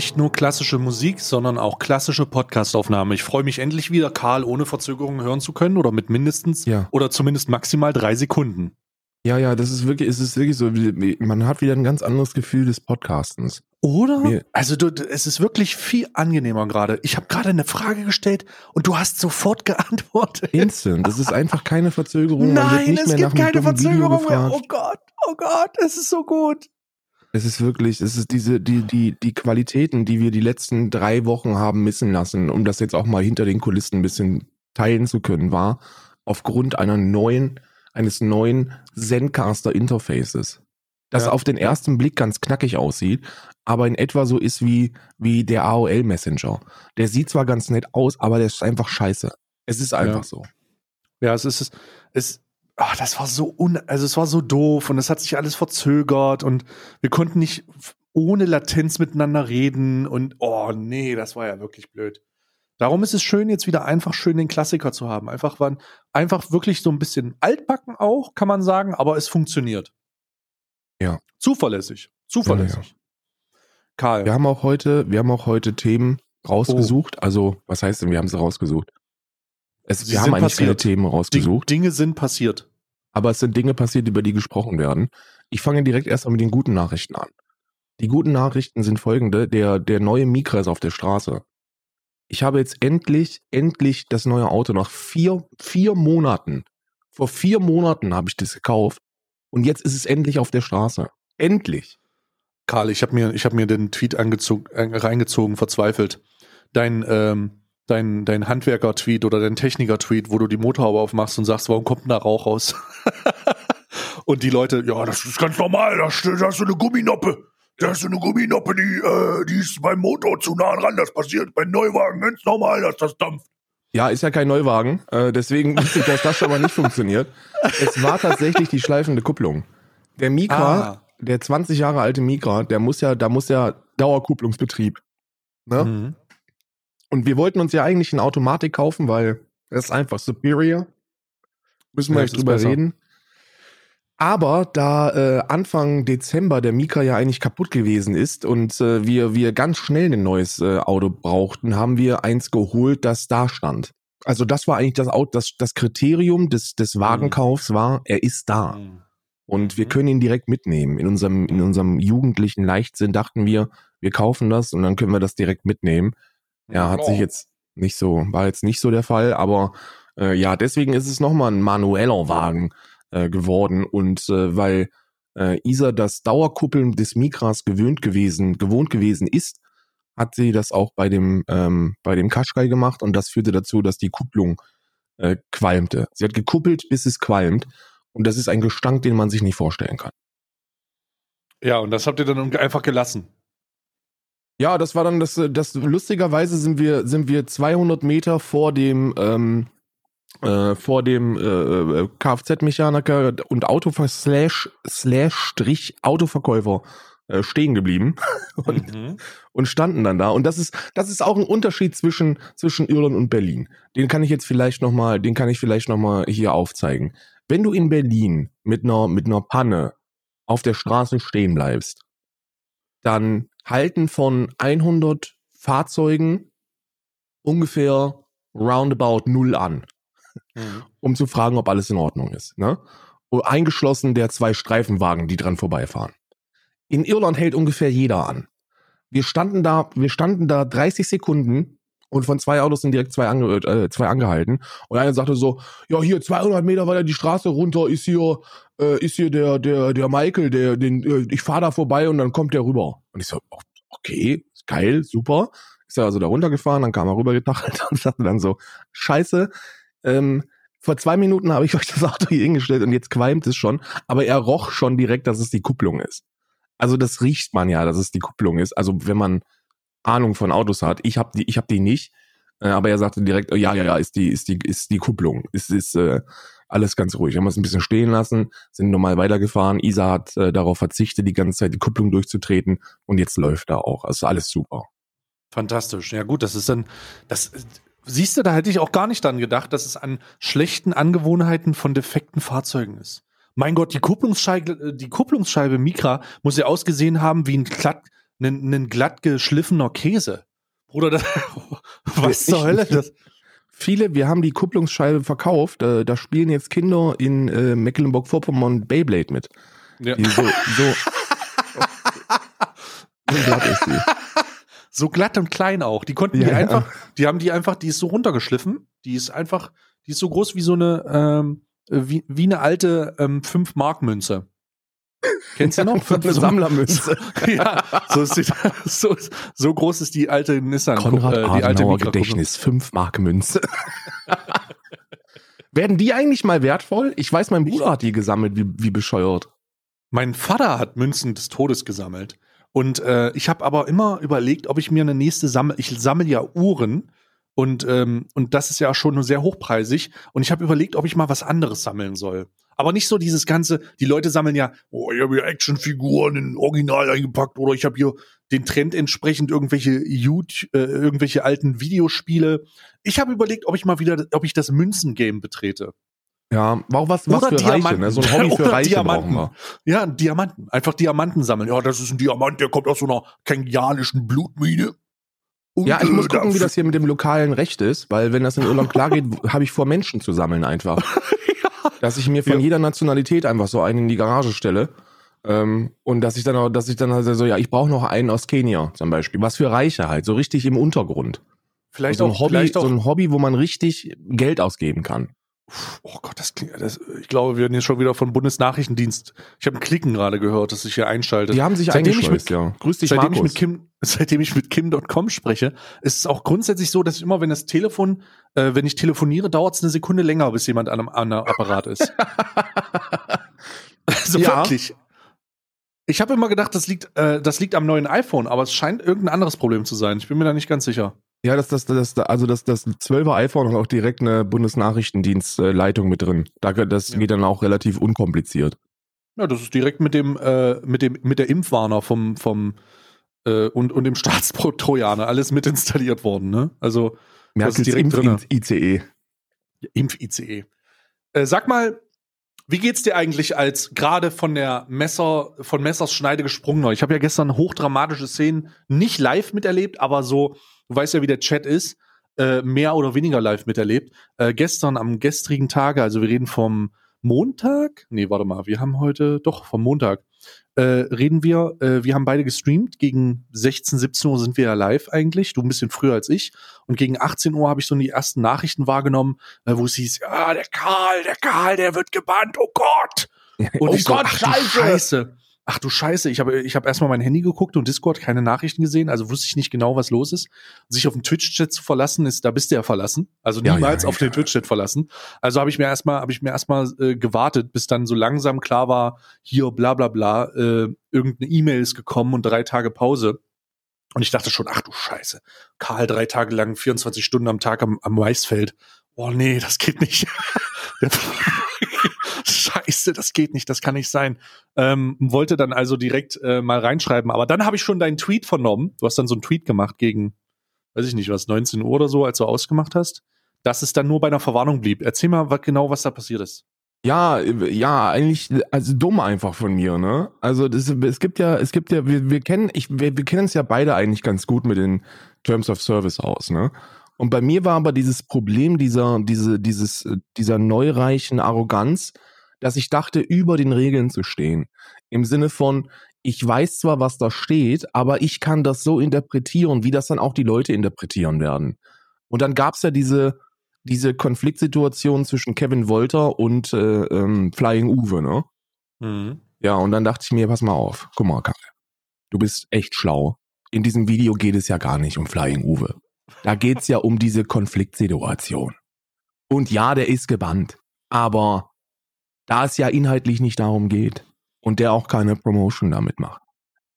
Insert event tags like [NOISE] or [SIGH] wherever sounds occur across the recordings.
Nicht nur klassische Musik, sondern auch klassische Podcastaufnahme. Ich freue mich endlich wieder, Karl ohne Verzögerung hören zu können oder mit mindestens Ja. oder zumindest maximal drei Sekunden. Ja, ja, das ist wirklich, es ist wirklich so, man hat wieder ein ganz anderes Gefühl des Podcastens. Oder? Mir- also du, es ist wirklich viel angenehmer gerade. Ich habe gerade eine Frage gestellt und du hast sofort [LAUGHS] geantwortet. Instant, das ist einfach keine Verzögerung. Nein, nicht es mehr gibt keine Verzögerung mehr. Oh Gott, oh Gott, es ist so gut. Es ist wirklich, es ist diese, die, die, die Qualitäten, die wir die letzten drei Wochen haben missen lassen, um das jetzt auch mal hinter den Kulissen ein bisschen teilen zu können, war aufgrund einer neuen, eines neuen Zencaster Interfaces. Das Ja. auf den ersten Blick ganz knackig aussieht, aber in etwa so ist wie, wie der AOL Messenger. Der sieht zwar ganz nett aus, aber der ist einfach scheiße. Es ist einfach Ja. so. Ja, es ist, es, ach, das war so un, also es war so doof und es hat sich alles verzögert und wir konnten nicht ohne Latenz miteinander reden und oh nee, das war ja wirklich blöd. Darum ist es schön, jetzt wieder einfach schön den Klassiker zu haben. Einfach waren, einfach wirklich so ein bisschen altbacken auch, kann man sagen, aber es funktioniert. Ja. Zuverlässig. Zuverlässig. Karl. Wir haben auch heute, wir haben auch heute Themen rausgesucht. Oh. Also, was heißt denn, wir haben sie rausgesucht? Es, wir haben eigentlich keine passiert. Themen Ding- rausgesucht, Dinge sind passiert. Aber es sind Dinge passiert, über die gesprochen werden. Ich fange direkt erstmal mit den guten Nachrichten an. Die guten Nachrichten sind folgende. Der, der neue Micra ist auf der Straße. Ich habe jetzt endlich, endlich das neue Auto nach vier, vier Monaten. Vor vier Monaten habe ich das gekauft. Und jetzt ist es endlich auf der Straße. Endlich. Karl, ich habe mir, ich hab mir den Tweet angezogen, äh, reingezogen, verzweifelt. Dein, ähm, dein, dein Handwerker-Tweet oder dein Techniker-Tweet, wo du die Motorhaube aufmachst und sagst, warum kommt denn da Rauch raus? [LAUGHS] und die Leute, ja, das ist ganz normal, da ist so eine Gumminoppe. Da ist eine Gumminoppe, die, äh, die ist beim Motor zu nah dran. Das passiert bei Neuwagen ganz normal, dass das dampft. Ja, ist ja kein Neuwagen, äh, deswegen wusste ich, dass das schon mal nicht funktioniert. Es war tatsächlich die schleifende Kupplung. Der Micra, Ah. der 20 Jahre alte Micra, der muss ja, da muss ja Dauerkupplungsbetrieb. Ne? Mhm. Und wir wollten uns ja eigentlich eine Automatik kaufen, weil das ist einfach superior. Müssen wir Ja, nicht drüber besser. reden. Aber da äh, Anfang Dezember der Micra ja eigentlich kaputt gewesen ist und äh, wir, wir ganz schnell ein neues äh, Auto brauchten, haben wir eins geholt, das da stand. Also das war eigentlich das Auto, das, das Kriterium des, des Wagenkaufs war, er ist da. Mhm. Und wir Mhm. können ihn direkt mitnehmen. In unserem, in unserem jugendlichen Leichtsinn dachten wir, wir kaufen das und dann können wir das direkt mitnehmen. Ja, hat sich jetzt nicht so, war jetzt nicht so der Fall, aber äh, ja, deswegen ist es nochmal ein manueller Wagen äh, geworden und äh, weil äh, Isa das Dauerkuppeln des Micras gewöhnt gewesen, gewohnt gewesen ist, hat sie das auch bei dem ähm, bei dem Qashqai gemacht und das führte dazu, dass die Kupplung äh, qualmte. Sie hat gekuppelt, bis es qualmt und das ist ein Gestank, den man sich nicht vorstellen kann. Ja, und das habt ihr dann einfach gelassen. Ja, das war dann das, äh, das lustigerweise sind wir, sind wir 200 Meter vor dem, ähm, äh, vor dem äh, äh, Kfz-Mechaniker und Autover slash, slash Strich Autoverkäufer äh, stehen geblieben [LAUGHS] und, Mhm. und standen dann da. Und das ist, das ist auch ein Unterschied zwischen, zwischen Irland und Berlin. Den kann ich jetzt vielleicht nochmal, den kann ich vielleicht nochmal hier aufzeigen. Wenn du in Berlin mit einer, mit einer Panne auf der Straße stehen bleibst, dann halten von 100 Fahrzeugen ungefähr roundabout null an, Mhm. um zu fragen, ob alles in Ordnung ist. Ne? Eingeschlossen der zwei Streifenwagen, die dran vorbeifahren. In Irland hält ungefähr jeder an. Wir standen da, wir standen da 30 Sekunden und von zwei Autos sind direkt zwei, ange, äh, zwei angehalten. Und einer sagte so, ja hier 200 Meter weiter die Straße runter ist hier, äh, ist hier der, der, der Michael, der, den, äh, ich fahre da vorbei und dann kommt der rüber. Und ich so, oh, okay, geil, super. Ist er also da runtergefahren, dann kam er rübergetachelt und sagte dann so, scheiße, ähm, vor zwei Minuten habe ich euch das Auto hier hingestellt und jetzt qualmt es schon, aber er roch schon direkt, dass es die Kupplung ist. Also das riecht man ja, dass es die Kupplung ist. Also wenn man Ahnung von Autos hat, ich habe die, ich habe die nicht, äh, aber er sagte direkt, oh, ja, ja, ja, ist die, ist die, ist die Kupplung, ist, ist äh, alles ganz ruhig. Haben wir es ein bisschen stehen lassen, sind normal weitergefahren. Isa hat äh, darauf verzichtet, die ganze Zeit die Kupplung durchzutreten und jetzt läuft er auch. Also alles super. Fantastisch. Ja, gut, das ist dann, das, siehst du, da hätte ich auch gar nicht dran gedacht, dass es an schlechten Angewohnheiten von defekten Fahrzeugen ist. Mein Gott, die Kupplungsscheibe, die Kupplungsscheibe Mikra muss ja ausgesehen haben wie ein glatt, ein, ein glatt geschliffener Käse. Bruder, das, [LAUGHS] was zur Hölle das? Viele, wir haben die Kupplungsscheibe verkauft, äh, da spielen jetzt Kinder in äh, Mecklenburg-Vorpommern Beyblade mit. Ja. Die so, so, [LAUGHS] so glatt ist die. So glatt und klein auch. Die konnten Ja, die ja. einfach, die haben die einfach, die ist so runtergeschliffen. Die ist einfach, die ist so groß wie so eine, ähm, wie, wie eine alte ähm, 5-Mark-Münze. Kennst du noch? So [LAUGHS] eine Sammlermünze. [LAUGHS] ja, so, ist die, so, so groß ist die alte Nissan. Konrad äh, die alte Gedächtnis, 5 Mark Münze. [LAUGHS] Werden die eigentlich mal wertvoll? Ich weiß, mein Bruder hat die gesammelt, wie, wie bescheuert. Mein Vater hat Münzen des Todes gesammelt. Und äh, ich habe aber immer überlegt, ob ich mir eine nächste sammle. Ich sammle ja Uhren und, ähm, und das ist ja schon sehr hochpreisig. Und ich habe überlegt, ob ich mal was anderes sammeln soll. Aber nicht so dieses ganze, die Leute sammeln ja, oh, ich habe hier Actionfiguren in Original eingepackt oder ich habe hier den Trend entsprechend irgendwelche YouTube, äh, irgendwelche alten Videospiele. Ich habe überlegt, ob ich mal wieder, ob ich das Münzengame betrete. Ja, war auch was, was Oder für Reiche, Diamanten. ne? So ein Hobby für Reiche [LAUGHS] Diamanten. brauchen Ja, Diamanten. Einfach Diamanten sammeln. Ja, das ist ein Diamant, der kommt aus so einer kenianischen Blutmine. Ja, ich muss gucken, wie da- das hier mit dem lokalen Recht ist, weil wenn das in Irland [LAUGHS] klar geht, habe ich vor, Menschen zu sammeln einfach. [LAUGHS] Dass ich mir von Ja. jeder Nationalität einfach so einen in die Garage stelle. Ähm, und dass ich dann auch, dass ich dann also so, ja, ich brauche noch einen aus Kenia zum Beispiel. Was für Reiche halt, so richtig im Untergrund. Vielleicht so ein auch, Hobby, vielleicht auch so ein Hobby, wo man richtig Geld ausgeben kann. Oh Gott, das klingt, das, ich glaube, wir werden jetzt schon wieder von Bundesnachrichtendienst. Ich habe ein Klicken gerade gehört, das sich hier einschaltet. Die haben sich Seitdem ich eingeschleust, mit- ja. Grüß dich, seitdem ich mit Kim, seitdem ich mit Kim.com spreche, ist es auch grundsätzlich so, dass ich immer, wenn das Telefon, äh, wenn ich telefoniere, dauert es eine Sekunde länger, bis jemand an einem, an einem Apparat ist. [LAUGHS] also Ja. wirklich. Ich habe immer gedacht, das liegt, äh, das liegt am neuen iPhone, aber es scheint irgendein anderes Problem zu sein. Ich bin mir da nicht ganz sicher. Ja, das, das, das, also das, das 12er iPhone hat auch direkt eine Bundesnachrichtendienstleitung mit drin. Da, das Ja. geht dann auch relativ unkompliziert. Ja, das ist direkt mit dem, äh, mit dem, mit der Impfwarner vom, vom äh, und, und dem Staatstrojaner alles mit installiert worden, ne? Also Merkels direkt drinne. Impf-ICE. Impf-ICE. Äh, sag mal, wie geht's dir eigentlich als gerade von der Messer, von Messers Schneide gesprungen? Ich habe ja gestern hochdramatische Szenen nicht live miterlebt, aber so, du weißt ja, wie der Chat ist, äh, mehr oder weniger live miterlebt. Äh, gestern am gestrigen Tage, also wir reden vom Montag, nee, warte mal, wir haben heute, doch, vom Montag, äh, reden wir, äh, wir haben beide gestreamt, gegen 16, 17 Uhr sind wir ja live eigentlich, du ein bisschen früher als ich und gegen 18 Uhr habe ich so die ersten Nachrichten wahrgenommen, äh, wo es hieß, ja, der Karl, der Karl, der wird gebannt, oh Gott. [LAUGHS] Und oh ich so, Gott, ach du scheiße. Scheiße. Ach du Scheiße, ich habe ich hab erstmal mein Handy geguckt und Discord keine Nachrichten gesehen, also wusste ich nicht genau, was los ist. Sich auf den Twitch-Chat zu verlassen, ist, da bist du ja verlassen. Also Ja, niemals ja, auf ja. den Twitch-Chat verlassen. Also habe ich mir erstmal, habe ich mir erstmal äh, gewartet, bis dann so langsam klar war, hier bla bla bla, äh, irgendeine E-Mail ist gekommen und drei Tage Pause. Und ich dachte schon, ach du Scheiße, Karl drei Tage lang, 24 Stunden am Tag am, am Maisfeld. Oh nee, das geht nicht. [LAUGHS] Scheiße, das geht nicht, das kann nicht sein. Ähm, wollte dann also direkt äh, mal reinschreiben, aber dann habe ich schon deinen Tweet vernommen. Du hast dann so einen Tweet gemacht gegen, weiß ich nicht was, 19 Uhr oder so, als du ausgemacht hast, dass es dann nur bei einer Verwarnung blieb. Erzähl mal was, genau, was da passiert ist. Ja, ja, eigentlich, also dumm einfach von mir, ne? Also das, es gibt ja, es gibt ja, wir, wir kennen, ich, wir, wir kennen es ja beide eigentlich ganz gut mit den Terms of Service aus, ne? Und bei mir war aber dieses Problem dieser, diese, dieses, äh, dieser neureichen Arroganz, dass ich dachte, über den Regeln zu stehen. Im Sinne von, ich weiß zwar, was da steht, aber ich kann das so interpretieren, wie das dann auch die Leute interpretieren werden. Und dann gab's ja diese, diese Konfliktsituation zwischen Kevin Wolter und äh, ähm, Flying Uwe, ne? Mhm. Ja, und dann dachte ich mir, pass mal auf, guck mal, Karl, du bist echt schlau. In diesem Video geht es ja gar nicht um Flying Uwe. Da geht's ja um diese Konfliktsituation. Und ja, der ist gebannt. Aber da es ja inhaltlich nicht darum geht und der auch keine Promotion damit macht,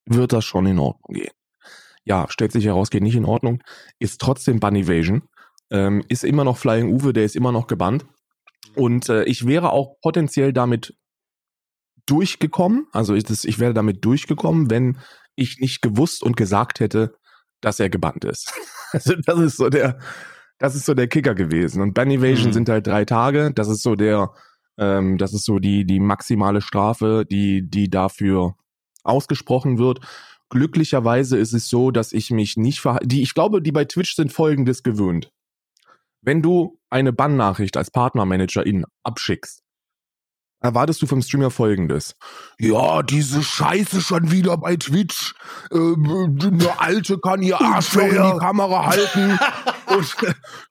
wird das schon in Ordnung gehen. Ja, stellt sich heraus, geht nicht in Ordnung. Ist trotzdem Ban Evasion. Ähm, ist immer noch Flying Uwe, der ist immer noch gebannt. Und äh, ich wäre auch potenziell damit durchgekommen. Also ist es, ich wäre damit durchgekommen, wenn ich nicht gewusst und gesagt hätte, dass er gebannt ist. [LAUGHS] Also das ist so der, das ist so der Kicker gewesen. Und Ban Evasion Mhm. sind halt drei Tage. Das ist so der, ähm, das ist so die die maximale Strafe, die die dafür ausgesprochen wird. glücklicherweise ist es so, dass ich mich nicht verhalte. Die, ich glaube, die bei Twitch sind folgendes gewöhnt. Wenn du eine Bannnachricht als Partnermanagerin abschickst, erwartest du vom Streamer folgendes. Ja, diese Scheiße schon wieder bei Twitch. Äh, eine Alte kann ihr Arschloch in die Kamera halten [LAUGHS] und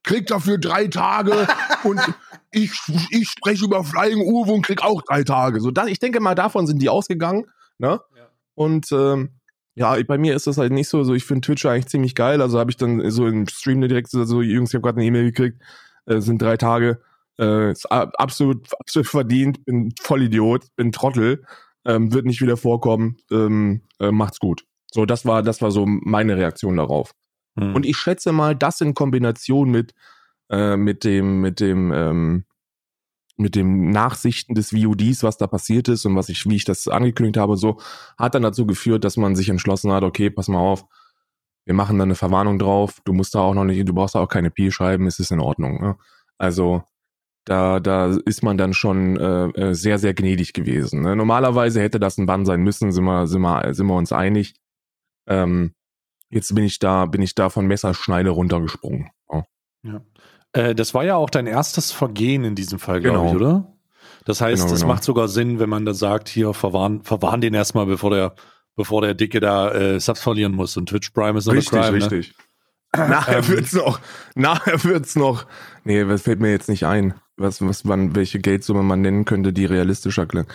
kriegt dafür drei Tage und ich, ich spreche über Flying Uwe und krieg auch drei Tage. So, das, ich denke mal, davon sind die ausgegangen. Ne? Ja. Und ähm, ja, bei mir ist das halt nicht so. so ich finde Twitch eigentlich ziemlich geil. Also habe ich dann so im Stream direkt so, Jungs, ich habe gerade eine E-Mail gekriegt, äh, sind drei Tage äh, ist absolut, absolut verdient, bin Vollidiot, bin Trottel, ähm, wird nicht wieder vorkommen, ähm, äh, macht's gut. So, das war, das war so meine Reaktion darauf. Hm. Und ich schätze mal, das in Kombination mit, äh, mit dem, mit dem, ähm, mit dem Nachsichten des VODs, was da passiert ist und was ich, wie ich das angekündigt habe, so, hat dann dazu geführt, dass man sich entschlossen hat, okay, pass mal auf, wir machen da eine Verwarnung drauf, du musst da auch noch nicht, du brauchst da auch keine P schreiben, es ist in Ordnung. Ne? Also, da, da ist man dann schon äh, äh, sehr, sehr gnädig gewesen. Ne? Normalerweise hätte das ein Bann sein müssen, sind wir, sind wir, sind wir uns einig. Ähm, jetzt bin ich da, bin ich da von Messerschneide runtergesprungen. Ja. ja. Äh, das war ja auch dein erstes Vergehen in diesem Fall, glaube genau. ich, oder? Das heißt, genau, es genau. macht sogar Sinn, wenn man da sagt, hier verwahren, verwahren den erstmal, bevor der, bevor der Dicke da äh, Subs verlieren muss. Und Twitch Prime ist noch Richtig, Crime, ne? richtig. Ne? Nachher ähm, wird's noch, nachher wird's noch, nee, was fällt mir jetzt nicht ein was, was man, welche Geldsumme man nennen könnte, die realistischer klingt.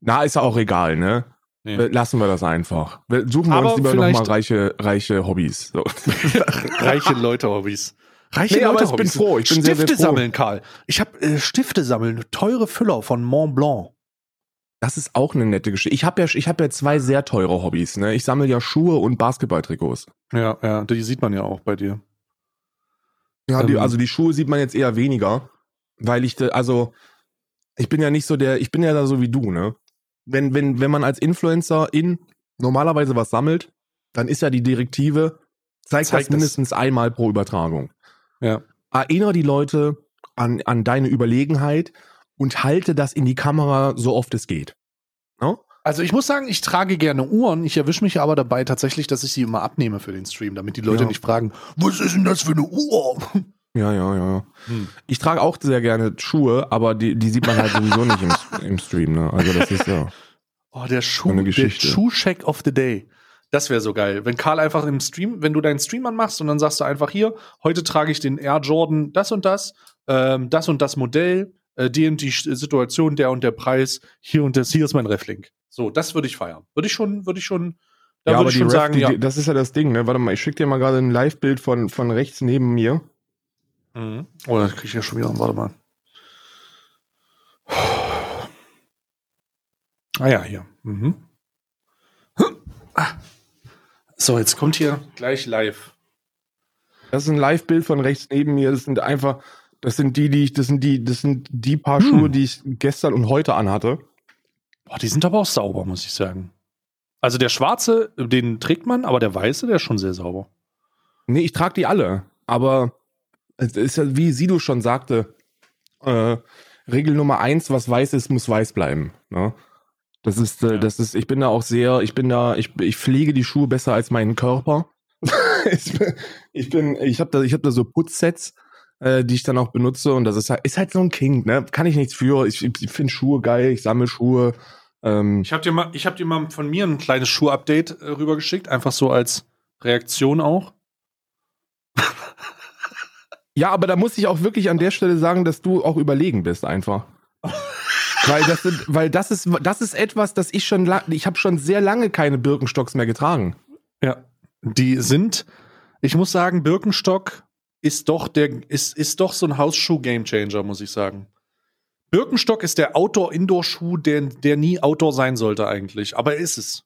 Na, ist ja auch egal, ne? Nee. Lassen wir das einfach. Suchen wir Aber uns lieber nochmal reiche, reiche Hobbys. So. [LAUGHS] reiche Leute-Hobbys. Reiche nee, Leute, ich bin froh. Ich bin Stifte sehr, sehr froh. sammeln, Karl. Ich habe äh, Stifte sammeln, teure Füller von Mont Blanc. Das ist auch eine nette Geschichte. Ich habe ja, ich habe ja zwei sehr teure Hobbys. Ne? Ich sammle ja Schuhe und Basketballtrikots. Ja, ja, die sieht man ja auch bei dir. Ja, die, ähm. also die Schuhe sieht man jetzt eher weniger weil ich, also, ich bin ja nicht so der, ich bin ja da so wie du, ne? Wenn, wenn, wenn man als Influencer in normalerweise was sammelt, dann ist ja die Direktive, zeig, zeig das mindestens das. einmal pro Übertragung. Ja. Erinnere die Leute an, an deine Überlegenheit und halte das in die Kamera so oft es geht. No? Also ich muss sagen, ich trage gerne Uhren. Ich erwische mich aber dabei tatsächlich, dass ich sie immer abnehme für den Stream, damit die Leute ja. nicht fragen, was ist denn das für eine Uhr? Ja, ja, ja. Hm. Ich trage auch sehr gerne Schuhe, aber die, die sieht man halt sowieso nicht im, im Stream. Ne? Also das ist ja. Oh, der Schuh, der Schuh-Check of the Day. Das wäre so geil. Wenn Karl einfach im Stream, wenn du deinen Stream anmachst und dann sagst du einfach hier, heute trage ich den Air Jordan das und das, ähm, das und das Modell, äh, die und die Situation, der und der Preis, hier und das, hier ist mein Reflink. So, das würde ich feiern. Würde ich schon, würde ich schon, da ja, würde ich schon Ref, sagen, die, ja. Das ist ja das Ding, ne? Warte mal, ich schicke dir mal gerade ein Live-Bild von, von rechts neben mir. Mhm. Oh, das kriege ich ja schon wieder. Warte mal. Ah ja, hier. Mhm. So, jetzt kommt hier gleich live. Das ist ein Live-Bild von rechts neben mir. Das sind einfach, das sind die, die ich, das sind die, das sind die paar hm. Schuhe, die ich gestern und heute anhatte. Boah, die sind aber auch sauber, muss ich sagen. Also der schwarze, den trägt man, aber der weiße, der ist schon sehr sauber. Nee, ich trage die alle. Aber es ist ja, wie Sido schon sagte, äh, Regel Nummer eins, was weiß ist, muss weiß bleiben. Ne? Das ist, äh, ja. das ist, ich bin da auch sehr, ich bin da, ich, ich pflege die Schuhe besser als meinen Körper. [LAUGHS] ich bin, ich bin, ich habe da, ich habe da so Putzsets, äh, die ich dann auch benutze und das ist halt, ist halt so ein King, ne? Kann ich nichts für. Ich, ich finde Schuhe geil, ich sammle Schuhe. Ähm, ich habe dir mal, ich habe dir mal von mir ein kleines Schuh-Update äh, rübergeschickt, einfach so als Reaktion auch. Ja, aber da muss ich auch wirklich an der Stelle sagen, dass du auch überlegen bist einfach. Weil das sind, weil das ist, das ist etwas, das ich schon, ich habe schon sehr lange keine Birkenstocks mehr getragen. Ja, die sind, ich muss sagen, Birkenstock ist doch der, ist, ist doch so ein Hausschuh-Gamechanger, muss ich sagen. Birkenstock ist der Outdoor-Indoor-Schuh, der, der nie Outdoor sein sollte eigentlich. Aber er ist es.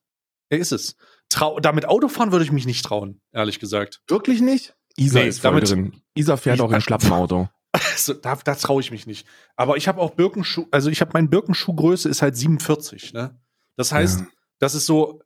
Er ist es. Trau damit Autofahren würde ich mich nicht trauen, ehrlich gesagt. Wirklich nicht? Isa nee, ist voll damit, drin. Isa fährt auch in Schlappenauto. Also, da, da traue ich mich nicht. Aber ich habe auch Birkenschuh, also ich habe mein Birkenschuhgröße ist halt 47, ne? Das heißt, ja. das ist so,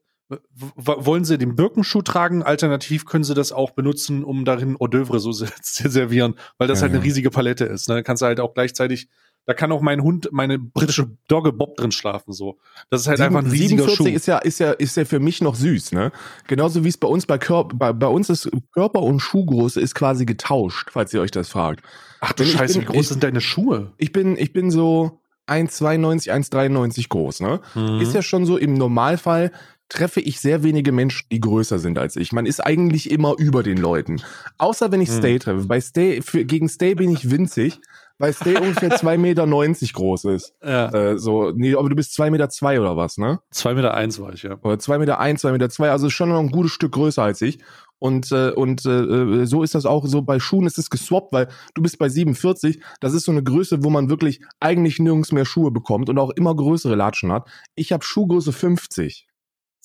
wollen sie den Birkenschuh tragen? Alternativ können sie das auch benutzen, um darin Hors d'oeuvre so [LAUGHS] zu servieren, weil das ja, halt eine riesige Palette ist. Ne? Kannst du halt auch gleichzeitig Da kann auch mein Hund, meine britische Dogge Bob drin schlafen, so. Das ist halt einfach ein riesiger 47 Schuh. ist ja, ist ja, ist ja für mich noch süß, ne? Genauso wie es bei uns bei Körper, bei, bei uns ist Körper und Schuhgröße ist quasi getauscht, falls ihr euch das fragt. Ach du ich Scheiße, bin- wie groß ich- sind deine Schuhe? Ich bin, ich bin so 1,92, 1,93 groß, ne? Mhm. Ist ja schon so, im Normalfall treffe ich sehr wenige Menschen, die größer sind als ich. Man ist eigentlich immer über den Leuten. Außer wenn ich Hm. Stay treffe. Bei Stay, für, gegen Stay bin ich winzig, weil Stay ungefähr 2,90 Meter groß ist. Ja. Äh, so, nee, aber du bist 2,2 Meter zwei oder was, ne? Zwei Meter eins war ich, ja. Oder 2,1 Meter, eins, 2,2 Meter, zwei, also schon noch ein gutes Stück größer als ich. Und, äh, und äh, so ist das auch so bei Schuhen ist es geswappt, weil du bist bei 47, das ist so eine Größe, wo man wirklich eigentlich nirgends mehr Schuhe bekommt und auch immer größere Latschen hat. Ich habe Schuhgröße 50.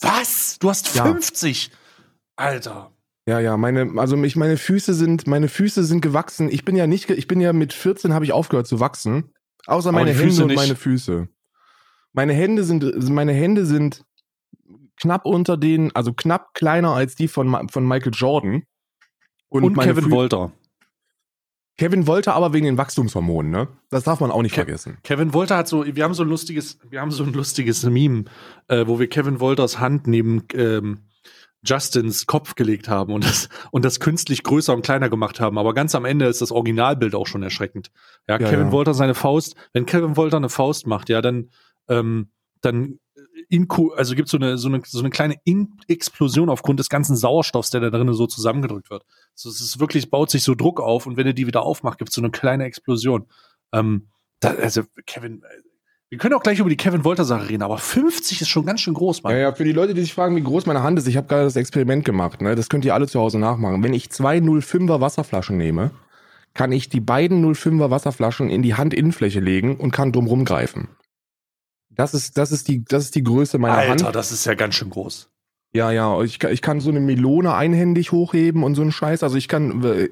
Was? Du hast Ja. 50? Alter. Ja, ja, meine, also mich, meine Füße sind, meine Füße sind gewachsen. Ich bin ja nicht, ich bin ja mit 14 habe ich aufgehört zu wachsen. Außer meine Hände Füße und nicht. meine Füße. Meine Hände sind, meine Hände sind knapp unter den, also knapp kleiner als die von, von Michael Jordan. Und, meine Kevin Fü- Wolter. Kevin wollte aber wegen den Wachstumshormonen, ne? Das darf man auch nicht Ke- vergessen. Kevin Wolter hat so, wir haben so ein lustiges, wir haben so ein lustiges Meme, äh, wo wir Kevin Wolters Hand neben ähm, Justins Kopf gelegt haben und das, und das künstlich größer und kleiner gemacht haben. Aber ganz am Ende ist das Originalbild auch schon erschreckend. Ja, Ja, Kevin ja. Wolter seine Faust, wenn Kevin Wolter eine Faust macht, ja, dann, ähm, dann Inku, also gibt so eine, so eine, so eine kleine In Explosion aufgrund des ganzen Sauerstoffs, der da drinnen so zusammengedrückt wird. So, es ist wirklich, baut sich so Druck auf und wenn er die wieder aufmacht, gibt es so eine kleine Explosion. Ähm, da, also, Kevin, äh, wir können auch gleich über die Kevin Wolter-Sache reden, aber 50 ist schon ganz schön groß, Mann. Ja, ja, für die Leute, die sich fragen, wie groß meine Hand ist, ich habe gerade das Experiment gemacht, ne? Das könnt ihr alle zu Hause nachmachen. Wenn ich zwei 05er Wasserflaschen nehme, kann ich die beiden 05er Wasserflaschen in die Handinnenfläche legen und kann drumrum greifen. Das ist, das ist die, das ist die Größe meiner Alter, Hand. das ist ja ganz schön groß. Ja, ja, ich, kann- ich kann so eine Melone einhändig hochheben und so einen Scheiß. Also ich kann, äh,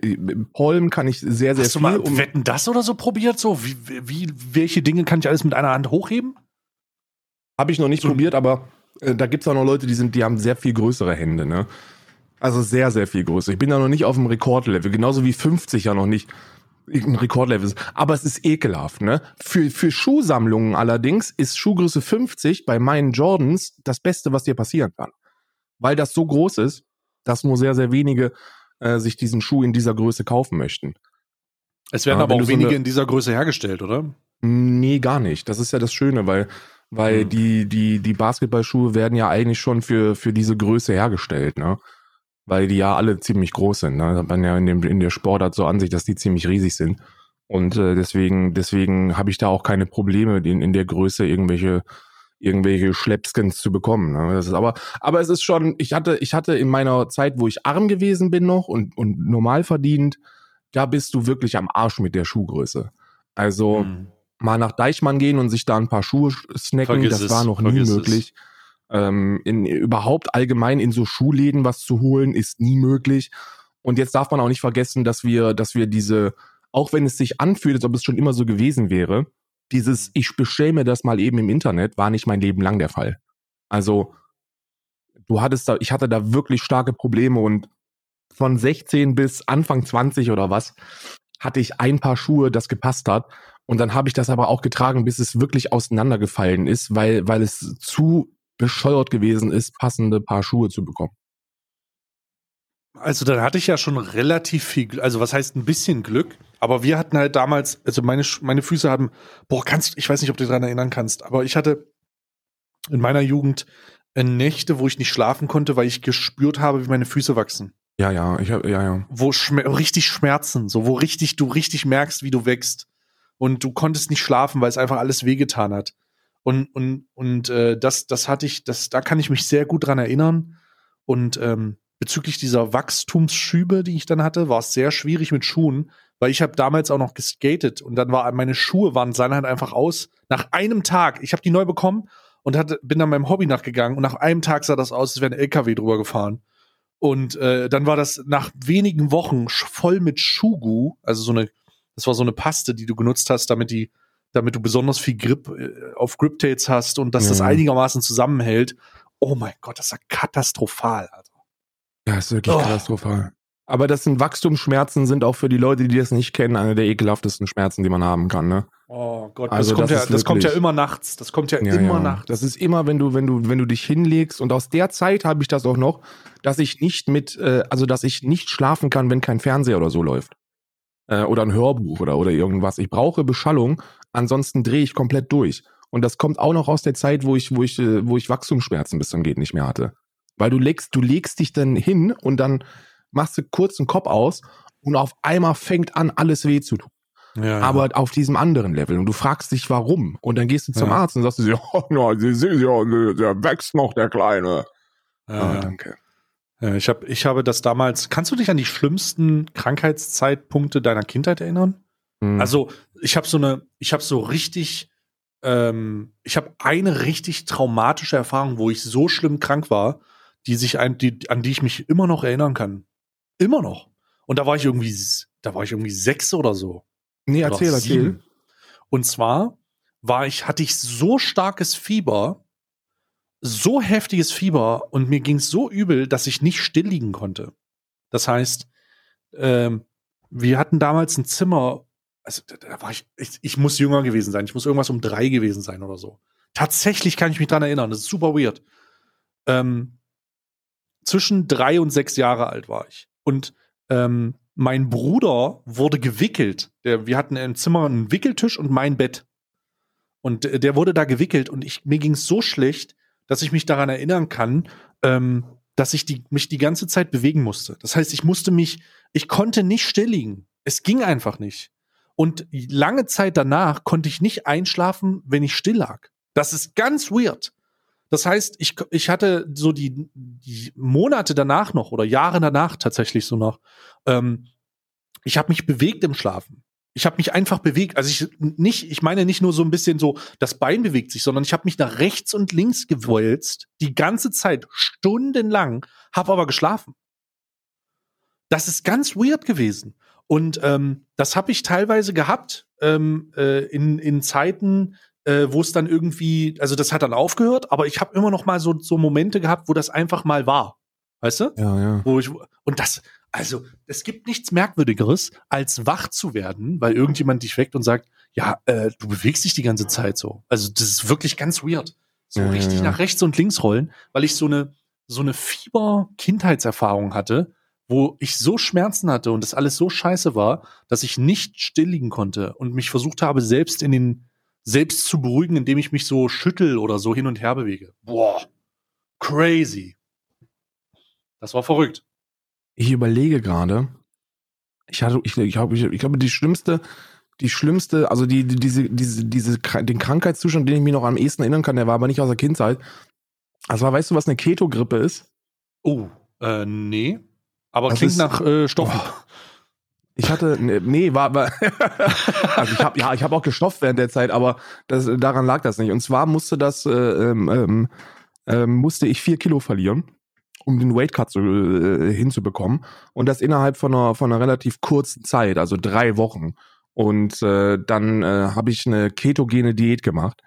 Pollen kann ich sehr, sehr Hast du viel. mal um- Wetten das oder so probiert? So, wie, wie, welche Dinge kann ich alles mit einer Hand hochheben? Habe ich noch nicht So- probiert, aber äh, da gibt's auch noch Leute, die sind, die haben sehr viel größere Hände, ne? Also sehr, sehr viel größer. Ich bin da noch nicht auf dem Rekordlevel, genauso wie 50 ja noch nicht ein Rekordlevel ist. Aber es ist ekelhaft, ne? Für, für Schuhsammlungen allerdings ist Schuhgröße 50 bei meinen Jordans das Beste, was dir passieren kann. Weil das so groß ist, dass nur sehr, sehr wenige äh, sich diesen Schuh in dieser Größe kaufen möchten. Es werden Ja, aber auch du so wenige eine- in dieser Größe hergestellt, oder? Nee, gar nicht. Das ist ja das Schöne, weil, weil Hm. die, die, die Basketballschuhe werden ja eigentlich schon für, für diese Größe hergestellt, ne? Weil die ja alle ziemlich groß sind. Ne? Hat man ja in, dem, in der Sportart so an sich, dass die ziemlich riesig sind. Und äh, deswegen, deswegen habe ich da auch keine Probleme, in, in der Größe irgendwelche, irgendwelche Schleppskins zu bekommen. Ne? Das ist aber, aber es ist schon, ich hatte, ich hatte in meiner Zeit, wo ich arm gewesen bin noch und, und normal verdient, da bist du wirklich am Arsch mit der Schuhgröße. Also, Hm. mal nach Deichmann gehen und sich da ein paar Schuhe snacken, Vergiss das es, war noch nie möglich. Ähm, in, überhaupt allgemein in so Schuhläden was zu holen, ist nie möglich. Und jetzt darf man auch nicht vergessen, dass wir, dass wir diese, auch wenn es sich anfühlt, als ob es schon immer so gewesen wäre, dieses, ich mir das mal eben im Internet, war nicht mein Leben lang der Fall. Also, du hattest da, ich hatte da wirklich starke Probleme und von 16 bis Anfang 20 oder was, hatte ich ein paar Schuhe, das gepasst hat. Und dann habe ich das aber auch getragen, bis es wirklich auseinandergefallen ist, weil, weil es zu bescheuert gewesen ist, passende Paar Schuhe zu bekommen. Also dann hatte ich ja schon relativ viel, also was heißt ein bisschen Glück, aber wir hatten halt damals, also meine, meine Füße haben, boah, kannst, ich weiß nicht, ob du dich daran erinnern kannst, aber ich hatte in meiner Jugend Nächte, wo ich nicht schlafen konnte, weil ich gespürt habe, wie meine Füße wachsen. Ja, ja, ich hab, ja, ja. Wo schmer richtig Schmerzen, so wo richtig, du richtig merkst, wie du wächst. Und du konntest nicht schlafen, weil es einfach alles wehgetan hat. Und, und, und äh, das, das hatte ich, das, da kann ich mich sehr gut dran erinnern. Und ähm, bezüglich dieser Wachstumsschübe, die ich dann hatte, war es sehr schwierig mit Schuhen, weil ich habe damals auch noch geskatet und dann war meine Schuhe waren sahen halt einfach aus. Nach einem Tag, ich habe die neu bekommen und hatte, bin dann meinem Hobby nachgegangen und nach einem Tag sah das aus, als wäre ein LKW drüber gefahren. Und äh, dann war das nach wenigen Wochen voll mit Schugu, also so eine, das war so eine Paste, die du genutzt hast, damit die, damit du besonders viel Grip äh, auf Griptates hast und dass das Ja. einigermaßen zusammenhält. Oh mein Gott, das ist ja katastrophal. Also. Ja, ist wirklich Oh. katastrophal. Aber das sind Wachstumsschmerzen, sind auch für die Leute, die das nicht kennen, eine der ekelhaftesten Schmerzen, die man haben kann. Ne? Oh Gott, Also das, kommt, das ja, das kommt ja immer nachts. Das kommt ja, Ja, immer ja. nachts. Das ist immer, wenn du, wenn du, wenn du dich hinlegst. Und aus der Zeit habe ich das auch noch, dass ich nicht mit, äh, also dass ich nicht schlafen kann, wenn kein Fernseher oder so läuft. Äh, oder ein Hörbuch oder, oder irgendwas. Ich brauche Beschallung, ansonsten drehe ich komplett durch. Und das kommt auch noch aus der Zeit, wo ich, wo ich, äh, wo ich Wachstumsschmerzen bis zum geht nicht mehr hatte. Weil du legst, du legst dich dann hin und dann machst du kurz den Kopf aus und auf einmal fängt an, alles weh zu tun ja, aber auf diesem anderen Level. Und du fragst dich, warum. Und dann gehst du zum Ja. Arzt und sagst du, [LAUGHS] ja, na, sie sehen ja, der wächst noch, der Kleine. ja, ja. danke. Ja, ich, hab, ich habe das damals. Kannst du dich an die schlimmsten Krankheitszeitpunkte deiner Kindheit erinnern? Hm. Also ich habe so eine, ich habe so richtig, ähm, ich habe eine richtig traumatische Erfahrung, wo ich so schlimm krank war, die sich ein, die, an die ich mich immer noch erinnern kann. Immer noch. Und da war ich irgendwie, da war ich irgendwie sechs oder so. nee, Oder erzähl, sieben. erzähl. Und zwar war ich, hatte ich so starkes Fieber, so heftiges Fieber und mir ging es so übel, dass ich nicht still liegen konnte. Das heißt, ähm, wir hatten damals ein Zimmer, also da, da war ich, ich, ich muss jünger gewesen sein, ich muss irgendwas um drei gewesen sein oder so. Tatsächlich kann ich mich dran erinnern, das ist super weird. Ähm, zwischen drei und sechs Jahre alt war ich. Und ähm, mein Bruder wurde gewickelt. Wir hatten im Zimmer einen Wickeltisch und mein Bett. Und äh, der wurde da gewickelt und ich, mir ging es so schlecht, dass ich mich daran erinnern kann, ähm, dass ich die, mich die ganze Zeit bewegen musste. Das heißt, ich musste mich, ich konnte nicht still liegen. Es ging einfach nicht. Und lange Zeit danach konnte ich nicht einschlafen, wenn ich still lag. Das ist ganz weird. Das heißt, ich, ich hatte so die, die Monate danach noch oder Jahre danach tatsächlich so noch, ähm, ich habe mich bewegt im Schlafen. Ich habe mich einfach bewegt. Also ich nicht, ich meine nicht nur so ein bisschen so, das Bein bewegt sich, sondern ich habe mich nach rechts und links gewälzt, die ganze Zeit, stundenlang, habe aber geschlafen. Das ist ganz weird gewesen. Und ähm, das habe ich teilweise gehabt ähm, äh, in, in Zeiten, äh, wo es dann irgendwie, also das hat dann aufgehört, aber ich habe immer noch mal so, so Momente gehabt, wo das einfach mal war. Weißt du? Ja, ja. Wo ich, und das, also, es gibt nichts Merkwürdigeres, als wach zu werden, weil irgendjemand dich weckt und sagt, ja, äh, du bewegst dich die ganze Zeit so. Also, das ist wirklich ganz weird. So Ja, ja, richtig ja. nach rechts und links rollen, weil ich so eine, so eine Fieber-Kindheitserfahrung hatte, wo ich so Schmerzen hatte und das alles so scheiße war, dass ich nicht still liegen konnte und mich versucht habe, selbst in den, selbst zu beruhigen, indem ich mich so schüttel oder so hin und her bewege. Boah, crazy. Das war verrückt. Ich überlege gerade, ich hatte, ich, ich, glaube, ich, ich glaube, die schlimmste, die schlimmste, also die, die diese, diese, diese, den Krankheitszustand, den ich mich noch am ehesten erinnern kann, der war aber nicht aus der Kindheit. Das war, weißt du, was eine Keto-Grippe ist? Oh, äh, nee. Aber Das klingt ist- nach äh, Stoffen. Ich hatte, ne, nee, war, war [LAUGHS] also ich habe ja, ich habe auch gestofft während der Zeit, aber das, daran lag das nicht. Und zwar musste das, äh, ähm, ähm, ähm, musste ich vier Kilo verlieren, um den Weight Cut zu, äh, hinzubekommen. Und das innerhalb von einer, von einer relativ kurzen Zeit, also drei Wochen. Und äh, dann äh, habe ich eine ketogene Diät gemacht.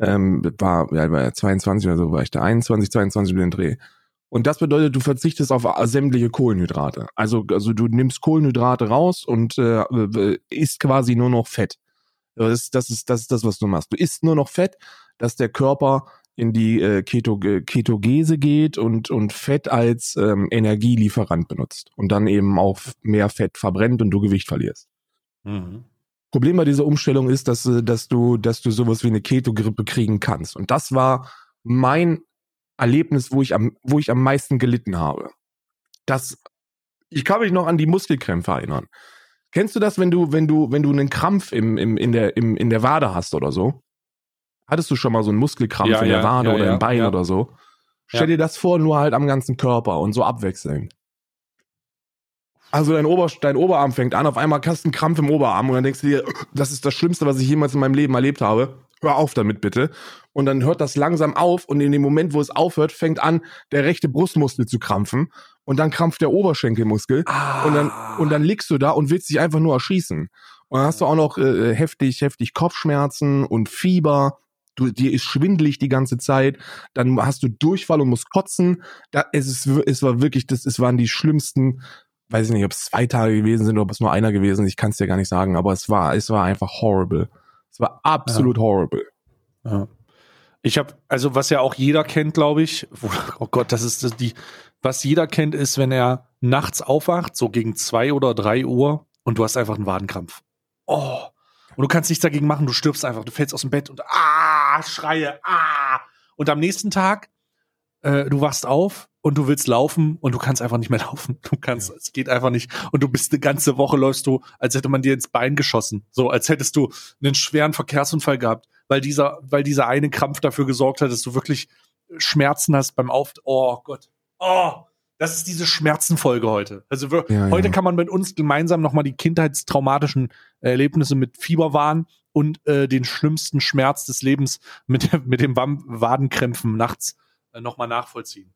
Ähm, war, ja, war 22 oder so, war ich da 21, 22 über den Dreh. Und das bedeutet, du verzichtest auf sämtliche Kohlenhydrate. Also, also du nimmst Kohlenhydrate raus und äh, äh, isst quasi nur noch Fett. Das ist, das ist das ist das, was du machst. Du isst nur noch Fett, dass der Körper in die äh, Keto, Ketogese geht und, und Fett als ähm, Energielieferant benutzt und dann eben auch mehr Fett verbrennt und du Gewicht verlierst. Mhm. Problem bei dieser Umstellung ist, dass, äh, dass du, dass du sowas wie eine Keto-Grippe kriegen kannst. Und das war mein Erlebnis, wo ich am, wo ich am meisten gelitten habe. Das, ich kann mich noch an die Muskelkrämpfe erinnern. Kennst du das, wenn du, wenn du, wenn du einen Krampf im, im, in der, im, in der Wade hast oder so? Hattest du schon mal so einen Muskelkrampf Ja, in der ja, Wade ja, oder im Bein oder so? Stell dir das vor, nur halt am ganzen Körper und so abwechselnd. Also dein, Ober, dein Oberarm fängt an, auf einmal hast du einen Krampf im Oberarm und dann denkst du dir, das ist das Schlimmste, was ich jemals in meinem Leben erlebt habe. Hör auf damit bitte. Und dann hört das langsam auf und in dem Moment, wo es aufhört, fängt an, der rechte Brustmuskel zu krampfen und dann krampft der Oberschenkelmuskel Ah. und dann und dann liegst du da und willst dich einfach nur erschießen. Und dann hast du auch noch äh, heftig heftig Kopfschmerzen und Fieber. Du, dir ist schwindelig die ganze Zeit. Dann hast du Durchfall und musst kotzen. Da, es ist es war wirklich das es waren die schlimmsten weiß ich nicht, ob es zwei Tage gewesen sind oder ob es nur einer gewesen ist, ich kann es dir gar nicht sagen, aber es war, es war einfach horrible. Es war absolut ja. horrible. Ja. Ich habe, also was ja auch jeder kennt, glaube ich, oh Gott, das ist die, was jeder kennt, ist, wenn er nachts aufwacht, so gegen zwei oder drei Uhr und du hast einfach einen Wadenkrampf. Oh. Und du kannst nichts dagegen machen, du stirbst einfach, du fällst aus dem Bett und ah, schreie, ah. Und am nächsten Tag, äh, du wachst auf und du willst laufen und du kannst einfach nicht mehr [LAUGHS] laufen. Du kannst, ja. es geht einfach nicht. Und du bist eine ganze Woche läufst du, als hätte man dir ins Bein geschossen. So, als hättest du einen schweren Verkehrsunfall gehabt, weil dieser, weil dieser eine Krampf dafür gesorgt hat, dass du wirklich Schmerzen hast beim Auf. Oh Gott. Oh, das ist diese Schmerzenfolge heute. Also ja, heute ja. kann man mit uns gemeinsam nochmal die kindheitstraumatischen Erlebnisse mit Fieberwahn und äh, den schlimmsten Schmerz des Lebens mit, [LAUGHS] mit dem Wadenkrämpfen nachts äh, nochmal nachvollziehen.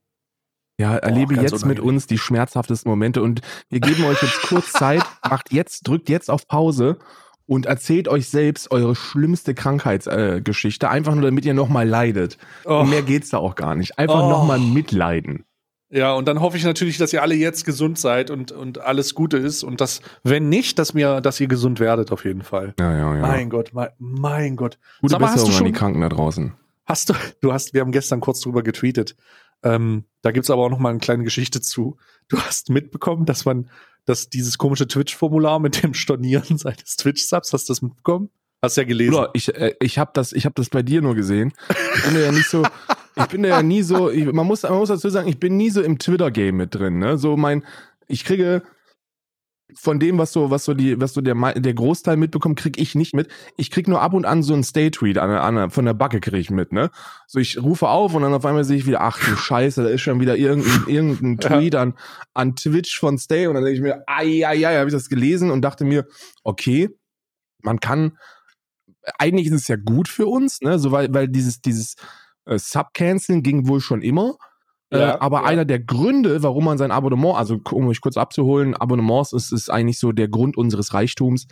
Ja, erlebe jetzt unangenehm. mit uns die schmerzhaftesten Momente und wir geben euch jetzt kurz [LAUGHS] Zeit, macht jetzt, drückt jetzt auf Pause und erzählt euch selbst eure schlimmste Krankheitsgeschichte, äh, einfach nur damit ihr nochmal leidet. Oh. Mehr geht's da auch gar nicht. Einfach oh. nochmal mitleiden. Ja, und dann hoffe ich natürlich, dass ihr alle jetzt gesund seid und, und alles Gute ist und dass, wenn nicht, dass mir, dass ihr gesund werdet auf jeden Fall. Ja, ja, ja. Mein Gott, mein, mein Gott. Gute mal, Besserung an die Kranken da draußen. Hast du, du hast, wir haben gestern kurz drüber getweetet. Ähm, da gibt's aber auch noch mal eine kleine Geschichte zu. Du hast mitbekommen, dass man, dass dieses komische Twitch-Formular mit dem Stornieren [LAUGHS] seines Twitch-Subs, hast du das mitbekommen? Hast du ja gelesen. Bruder, ich, äh, ich habe das, hab das bei dir nur gesehen. Ich bin ja nicht so, ich bin ja nie so, ich, man, muss, man muss dazu sagen, ich bin nie so im Twitter-Game mit drin. Ne? So mein, ich kriege von dem, was so, was so die, was so der, der Großteil mitbekommt, krieg ich nicht mit. Ich krieg nur ab und an so ein Stay-Tweet an, an, von der Backe krieg ich mit, ne? So, ich rufe auf und dann auf einmal sehe ich wieder, ach du Scheiße, da ist schon wieder irgendein, [LAUGHS] irgendein Tweet ja. an, an Twitch von Stay und dann denke ich mir, ai, ai, ai, habe ich das gelesen und dachte mir, okay, man kann, eigentlich ist es ja gut für uns, ne? So, weil, weil dieses, dieses äh, Sub-Canceling ging wohl schon immer. Äh, ja, äh, aber ja. einer der Gründe, warum man sein Abonnement, also um mich kurz abzuholen, Abonnements ist, ist eigentlich so der Grund unseres Reichtums.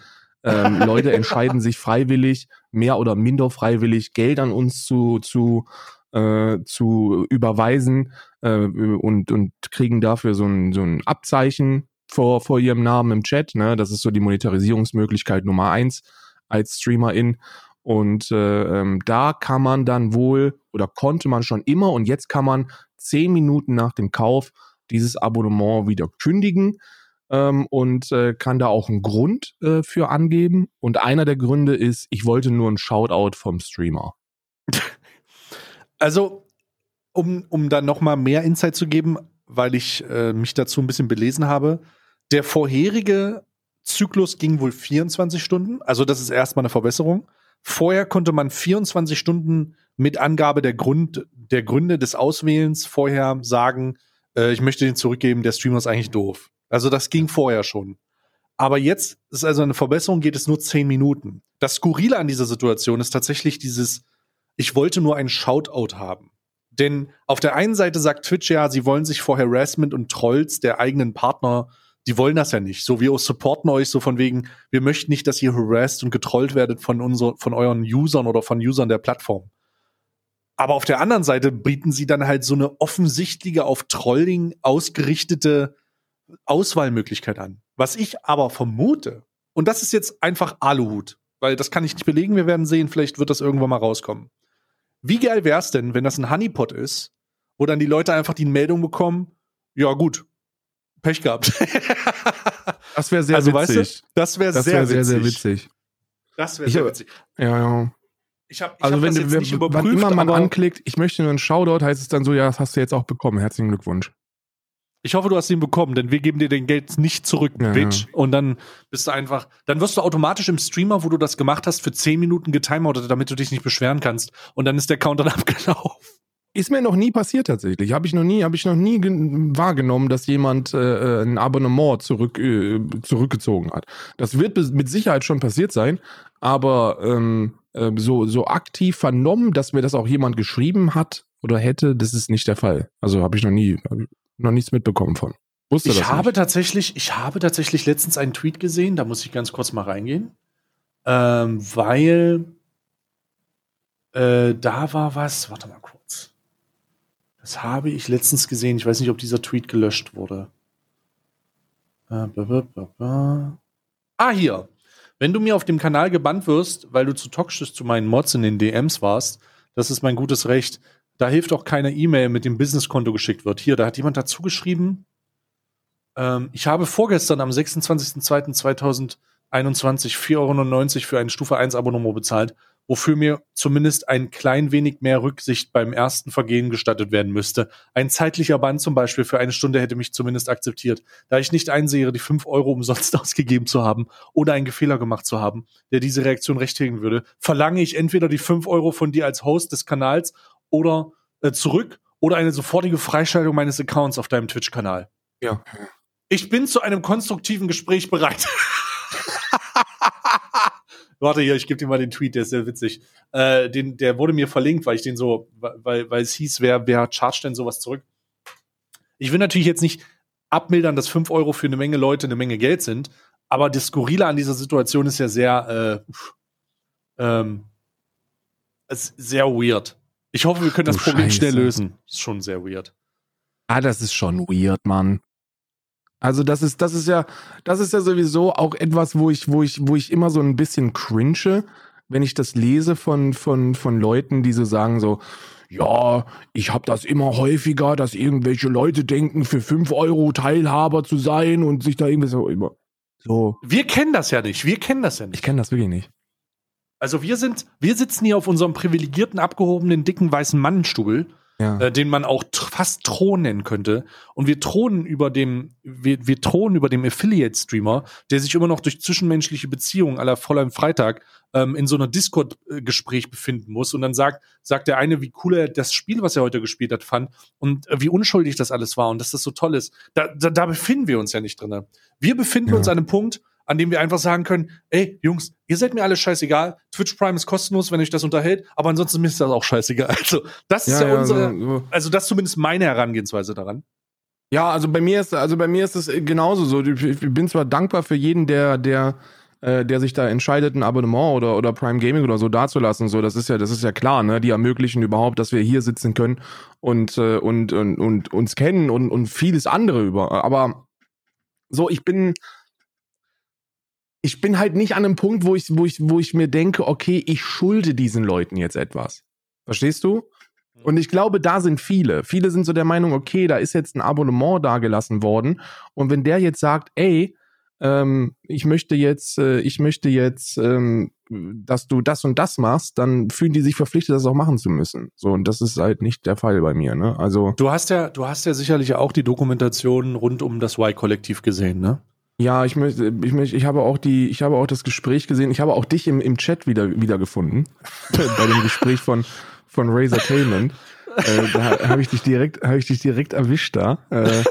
Ähm, [LAUGHS] Leute entscheiden sich freiwillig, mehr oder minder freiwillig, Geld an uns zu, zu, äh, zu überweisen äh, und, und kriegen dafür so ein, so ein Abzeichen vor, vor ihrem Namen im Chat. Ne? Das ist so die Monetarisierungsmöglichkeit Nummer eins als Streamerin. Und äh, ähm, da kann man dann wohl oder konnte man schon immer und jetzt kann man zehn Minuten nach dem Kauf dieses Abonnement wieder kündigen ähm, und äh, kann da auch einen Grund äh, für angeben. Und einer der Gründe ist, ich wollte nur einen Shoutout vom Streamer. Also, um, um dann nochmal mehr Insight zu geben, weil ich äh, mich dazu ein bisschen belesen habe, der vorherige Zyklus ging wohl 24 Stunden. Also, das ist erstmal eine Verbesserung. Vorher konnte man 24 Stunden mit Angabe der, Grund, der Gründe des Auswählens vorher sagen, äh, ich möchte den zurückgeben, der Streamer ist eigentlich doof. Also das ging vorher schon. Aber jetzt ist also eine Verbesserung, geht es nur 10 Minuten. Das Skurrile an dieser Situation ist tatsächlich dieses, ich wollte nur einen Shoutout haben. Denn auf der einen Seite sagt Twitch ja, sie wollen sich vor Harassment und Trolls der eigenen Partner die wollen das ja nicht. So, wir supporten euch so von wegen, wir möchten nicht, dass ihr harassed und getrollt werdet von unseren, von euren Usern oder von Usern der Plattform. Aber auf der anderen Seite bieten sie dann halt so eine offensichtliche auf Trolling ausgerichtete Auswahlmöglichkeit an. Was ich aber vermute, und das ist jetzt einfach Aluhut, weil das kann ich nicht belegen, wir werden sehen, vielleicht wird das irgendwann mal rauskommen. Wie geil wär's denn, wenn das ein Honeypot ist, wo dann die Leute einfach die Meldung bekommen, ja gut, Pech gehabt. [LAUGHS] das wäre sehr also, witzig. Weißt du, das wäre sehr, wär sehr, sehr witzig. Das wäre sehr witzig. Ja, ja. Ich hab, ich also hab wenn, das nicht wann immer man anklickt, ich möchte nur einen Shoutout, heißt es dann so, ja, das hast du jetzt auch bekommen. Herzlichen Glückwunsch. Ich hoffe, du hast ihn bekommen, denn wir geben dir den Geld nicht zurück, ja, Bitch. Ja. Und dann bist du einfach, dann wirst du automatisch im Streamer, wo du das gemacht hast, für 10 Minuten getimeoutet, damit du dich nicht beschweren kannst. Und dann ist der Countdown [LAUGHS] abgelaufen. Ist mir noch nie passiert tatsächlich. Habe ich noch nie, habe ich noch nie wahrgenommen, dass jemand äh, äh, ein Abonnement zurück, äh, zurückgezogen hat. Das wird mit Sicherheit schon passiert sein, aber ähm, äh, so, so aktiv vernommen, dass mir das auch jemand geschrieben hat oder hätte, das ist nicht der Fall. Also habe ich noch nie, noch nichts mitbekommen von. Wusste ich habe nicht. tatsächlich, ich habe tatsächlich letztens einen Tweet gesehen, da muss ich ganz kurz mal reingehen, ähm, weil äh, da war was, warte mal kurz. Das habe ich letztens gesehen. Ich weiß nicht, ob dieser Tweet gelöscht wurde. Ah, hier. Wenn du mir auf dem Kanal gebannt wirst, weil du zu toxisch zu meinen Mods in den DMs warst, das ist mein gutes Recht. Da hilft auch keine E-Mail mit dem Businesskonto geschickt wird. Hier, da hat jemand dazu geschrieben. Ähm, ich habe vorgestern am 26.02.2021 4,99 Euro für ein Stufe 1 Abonnement bezahlt wofür mir zumindest ein klein wenig mehr Rücksicht beim ersten Vergehen gestattet werden müsste. Ein zeitlicher Band zum Beispiel für eine Stunde hätte mich zumindest akzeptiert, da ich nicht einsehe, die fünf Euro umsonst [LAUGHS] ausgegeben zu haben oder einen Fehler gemacht zu haben, der diese Reaktion rechtfertigen würde, verlange ich entweder die fünf Euro von dir als Host des Kanals oder äh, zurück oder eine sofortige Freischaltung meines Accounts auf deinem Twitch-Kanal. Ja. Ich bin zu einem konstruktiven Gespräch bereit. [LAUGHS] Warte hier, ich gebe dir mal den Tweet, der ist sehr witzig. Äh, den, der wurde mir verlinkt, weil ich den so, weil, weil es hieß, wer, wer chargt denn sowas zurück? Ich will natürlich jetzt nicht abmildern, dass fünf Euro für eine Menge Leute eine Menge Geld sind, aber das Skurrile an dieser Situation ist ja sehr, äh, ähm, ist sehr weird. Ich hoffe, wir können das Problem Scheiße. schnell lösen. Ist schon sehr weird. Ah, das ist schon weird, Mann. Also das ist, das ist ja, das ist ja sowieso auch etwas, wo ich, wo ich, wo ich immer so ein bisschen cringe, wenn ich das lese von, von, von Leuten, die so sagen so, ja, ich habe das immer häufiger, dass irgendwelche Leute denken, für fünf Euro Teilhaber zu sein und sich da irgendwie so immer so. Wir kennen das ja nicht. Wir kennen das ja nicht. Ich kenne das wirklich nicht. Also wir sind, wir sitzen hier auf unserem privilegierten, abgehobenen, dicken, weißen Mannenstuhl ja. äh, den man auch fast Thron nennen könnte. Und wir thronen über dem, wir, wir thronen über dem Affiliate-Streamer, der sich immer noch durch zwischenmenschliche Beziehungen aller Fräulein Freitag ähm, in so einer Discord-Gespräch befinden muss und dann sagt, sagt der eine, wie cool er das Spiel, was er heute gespielt hat, fand und äh, wie unschuldig das alles war und dass das so toll ist. Da, da, da befinden wir uns ja nicht drin. Wir befinden ja. uns an einem Punkt, an dem wir einfach sagen können, ey, Jungs, ihr seid mir alle scheißegal. Twitch Prime ist kostenlos, wenn euch das unterhält, aber ansonsten ist mir das auch scheißegal. [LAUGHS] Also, das ist ja, ja unsere, so, also das ist zumindest meine Herangehensweise daran. Ja, also bei mir ist, also bei mir ist es genauso so. Ich bin zwar dankbar für jeden, der, der, äh, der sich da entscheidet, ein Abonnement oder, oder Prime Gaming oder so dazulassen. So, das ist ja, das ist ja klar, ne? Die ermöglichen überhaupt, dass wir hier sitzen können und, äh, und, und, und uns kennen und, und vieles andere über. Aber so, ich bin, ich bin halt nicht an einem Punkt, wo ich, wo ich, wo ich mir denke, okay, ich schulde diesen Leuten jetzt etwas. Verstehst du? Mhm. Und ich glaube, da sind viele. Viele sind so der Meinung, okay, da ist jetzt ein Abonnement dagelassen worden. Und wenn der jetzt sagt, ey, ähm, ich möchte jetzt, äh, ich möchte jetzt, ähm, dass du das und das machst, dann fühlen die sich verpflichtet, das auch machen zu müssen. So, und das ist halt nicht der Fall bei mir, ne? Also. Du hast ja, du hast ja sicherlich auch die Dokumentation rund um das Y-Kollektiv gesehen, ne? Ja, ich möchte, ich möchte, ich habe auch die, ich habe auch das Gespräch gesehen. Ich habe auch dich im, im Chat wieder wiedergefunden [LAUGHS] bei dem Gespräch von von Razor Tailment. äh, da habe ich dich direkt, habe ich dich direkt erwischt da. Äh,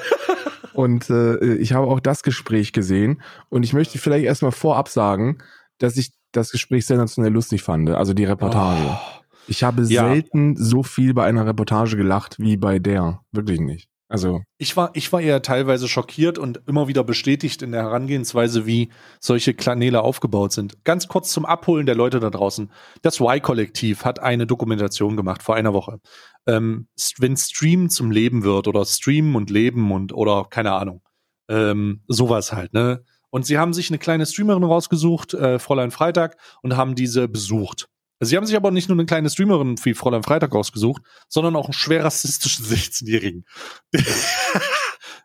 und äh, ich habe auch das Gespräch gesehen. Und ich möchte vielleicht erstmal vorab sagen, dass ich das Gespräch sensationell lustig fand. Also die Reportage. Oh. Ich habe ja. selten so viel bei einer Reportage gelacht wie bei der. Wirklich nicht. Also ich war ich war eher teilweise schockiert und immer wieder bestätigt in der Herangehensweise, wie solche Kanäle aufgebaut sind. Ganz kurz zum Abholen der Leute da draußen. Das Y-Kollektiv hat eine Dokumentation gemacht vor einer Woche. Ähm, wenn Stream zum Leben wird oder Streamen und Leben und oder keine Ahnung, ähm, sowas halt. Ne? Und sie haben sich eine kleine Streamerin rausgesucht, äh, Fräulein Freitag, und haben diese besucht. Sie haben sich aber nicht nur eine kleine Streamerin wie Fräulein Freitag ausgesucht, sondern auch einen schwer rassistischen [LAUGHS] 16-Jährigen,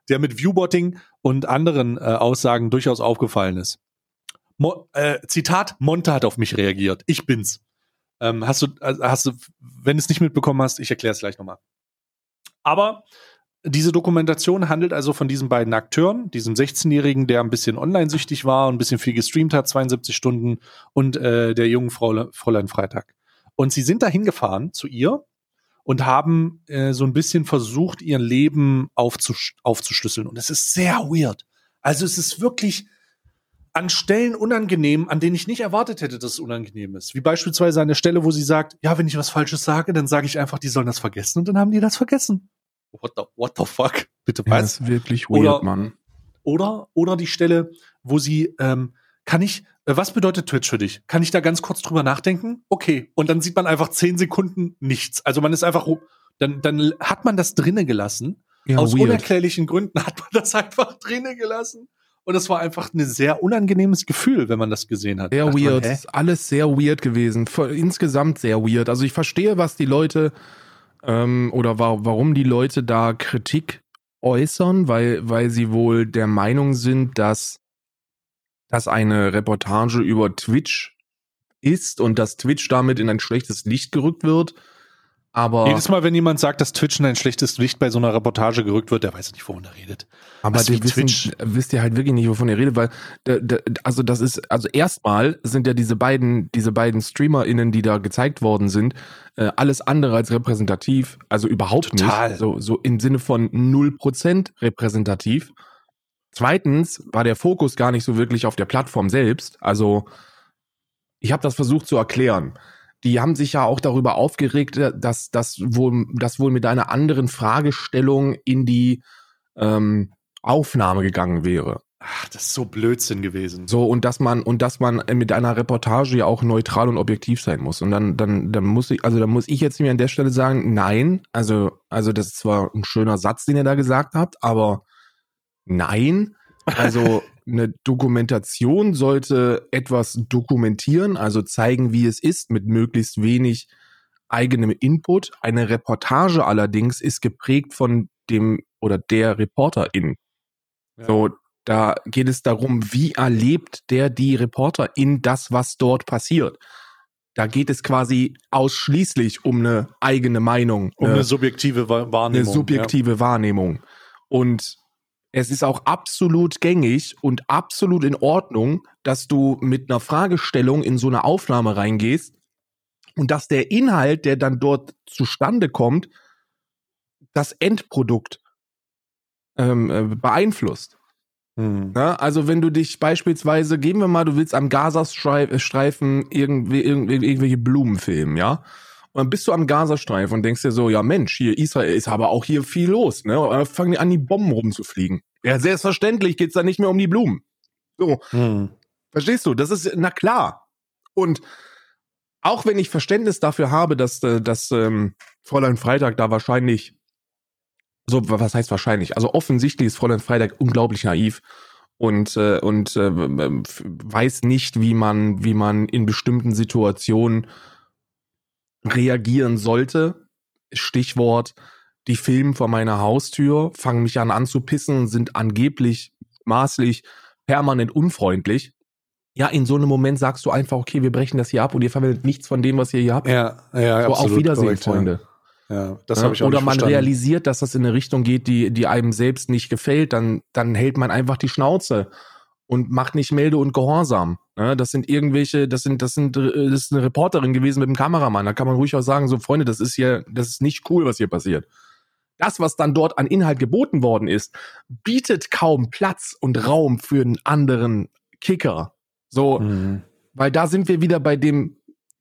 der mit Viewbotting und anderen äh, Aussagen durchaus aufgefallen ist. Mo äh, Zitat, Monte hat auf mich reagiert. Ich bin's. Ähm, hast du, äh, hast du, wenn du es nicht mitbekommen hast, ich erkläre es gleich nochmal. Aber diese Dokumentation handelt also von diesen beiden Akteuren, diesem 16-Jährigen, der ein bisschen online-süchtig war und ein bisschen viel gestreamt hat, 72 Stunden, und äh, der jungen Frau, Fräulein Freitag. Und sie sind da hingefahren zu ihr und haben äh, so ein bisschen versucht, ihr Leben aufzus aufzuschlüsseln. Und es ist sehr weird. Also es ist wirklich an Stellen unangenehm, an denen ich nicht erwartet hätte, dass es unangenehm ist. Wie beispielsweise an der Stelle, wo sie sagt, ja, wenn ich was Falsches sage, dann sage ich einfach, die sollen das vergessen und dann haben die das vergessen what the, what the fuck? Bitte was? Ja, das ist wirklich weird, oder, Mann. Oder, oder die Stelle, wo sie, ähm, kann ich, äh, was bedeutet Twitch für dich? Kann ich da ganz kurz drüber nachdenken? Okay. Und dann sieht man einfach zehn Sekunden nichts. Also man ist einfach, dann, dann hat man das drinnen gelassen. Ja, Aus weird. unerklärlichen Gründen hat man das [LAUGHS] einfach drinnen gelassen. Und es war einfach ein sehr unangenehmes Gefühl, wenn man das gesehen hat. Sehr man, weird. ist alles sehr weird gewesen. Insgesamt sehr weird. Also ich verstehe, was die Leute ähm, oder wa warum die Leute da Kritik äußern, weil, weil sie wohl der Meinung sind, dass das eine Reportage über Twitch ist und dass Twitch damit in ein schlechtes Licht gerückt wird. Aber, Jedes Mal, wenn jemand sagt, dass Twitch in ein schlechtes Licht bei so einer Reportage gerückt wird, der weiß nicht, wovon er redet. aber was die wissen, Twitch. wisst ihr halt wirklich nicht, wovon ihr redet, weil da, also das ist, also erstmal sind ja diese beiden, diese beiden StreamerInnen, die da gezeigt worden sind, äh, alles andere als repräsentativ, also überhaupt Total. nicht. So, so im Sinne von 0% repräsentativ. Zweitens war der Fokus gar nicht so wirklich auf der Plattform selbst. Also ich habe das versucht zu erklären. Die haben sich ja auch darüber aufgeregt, dass das wohl, das wohl mit einer anderen Fragestellung in die ähm, Aufnahme gegangen wäre. Ach, das ist so Blödsinn gewesen. So, und dass man, und dass man mit einer Reportage ja auch neutral und objektiv sein muss. Und dann, dann, dann muss ich, also da muss ich jetzt mir an der Stelle sagen, nein, also, also das ist zwar ein schöner Satz, den ihr da gesagt habt, aber nein. Also [LAUGHS] eine Dokumentation sollte etwas dokumentieren, also zeigen, wie es ist, mit möglichst wenig eigenem Input. Eine Reportage allerdings ist geprägt von dem oder der Reporterin. Ja. So, da geht es darum, wie erlebt der die Reporterin das, was dort passiert. Da geht es quasi ausschließlich um eine eigene Meinung, Um äh, eine subjektive Wa- eine Wahrnehmung. subjektive Wahrnehmung. Und es ist auch absolut gängig und absolut in Ordnung, dass du mit einer Fragestellung in so eine Aufnahme reingehst und dass der Inhalt, der dann dort zustande kommt, das Endprodukt ähm, äh, beeinflusst. Hm. Ja, also wenn du dich beispielsweise, geben wir mal, du willst am Gazastreifen irgendwie, irgendwie irgendwelche Blumen filmen, ja? Und dann bist du am Gazastreifen und denkst dir so, ja Mensch, hier Israel ist aber auch hier viel los, ne? Und dann fangen die an, die Bomben rumzufliegen. Ja, selbstverständlich geht's da nicht mehr um die Blumen. So, Hm. Verstehst du? Das ist, na klar. Und auch wenn ich Verständnis dafür habe, dass, äh, dass ähm, Fräulein Freitag da wahrscheinlich, so, was heißt wahrscheinlich? Also offensichtlich ist Fräulein Freitag unglaublich naiv und, äh, und äh, weiß nicht, wie man, wie man in bestimmten Situationen reagieren sollte. Stichwort, die filmen vor meiner Haustür, fangen mich an anzupissen sind angeblich maßlich permanent unfreundlich. Ja, in so einem Moment sagst du einfach, okay, wir brechen das hier ab und ihr verwendet nichts von dem, was ihr hier habt. Ja, ja, so, auf absolut Wiedersehen, korrekt, Freunde. Ja, ja das Ja, habe ich auch Oder man verstanden. realisiert, dass das in eine Richtung geht, die, die einem selbst nicht gefällt, dann, dann hält man einfach die Schnauze und macht nicht Melde und Gehorsam. Ja, das sind irgendwelche, das sind, das sind, äh, das ist eine Reporterin gewesen mit einem Kameramann. Da kann man ruhig auch sagen, so Freunde, das ist hier, das ist nicht cool, was hier passiert. Das, was dann dort an Inhalt geboten worden ist, bietet kaum Platz und Raum für einen anderen Kicker. So, Mhm. weil da sind wir wieder bei dem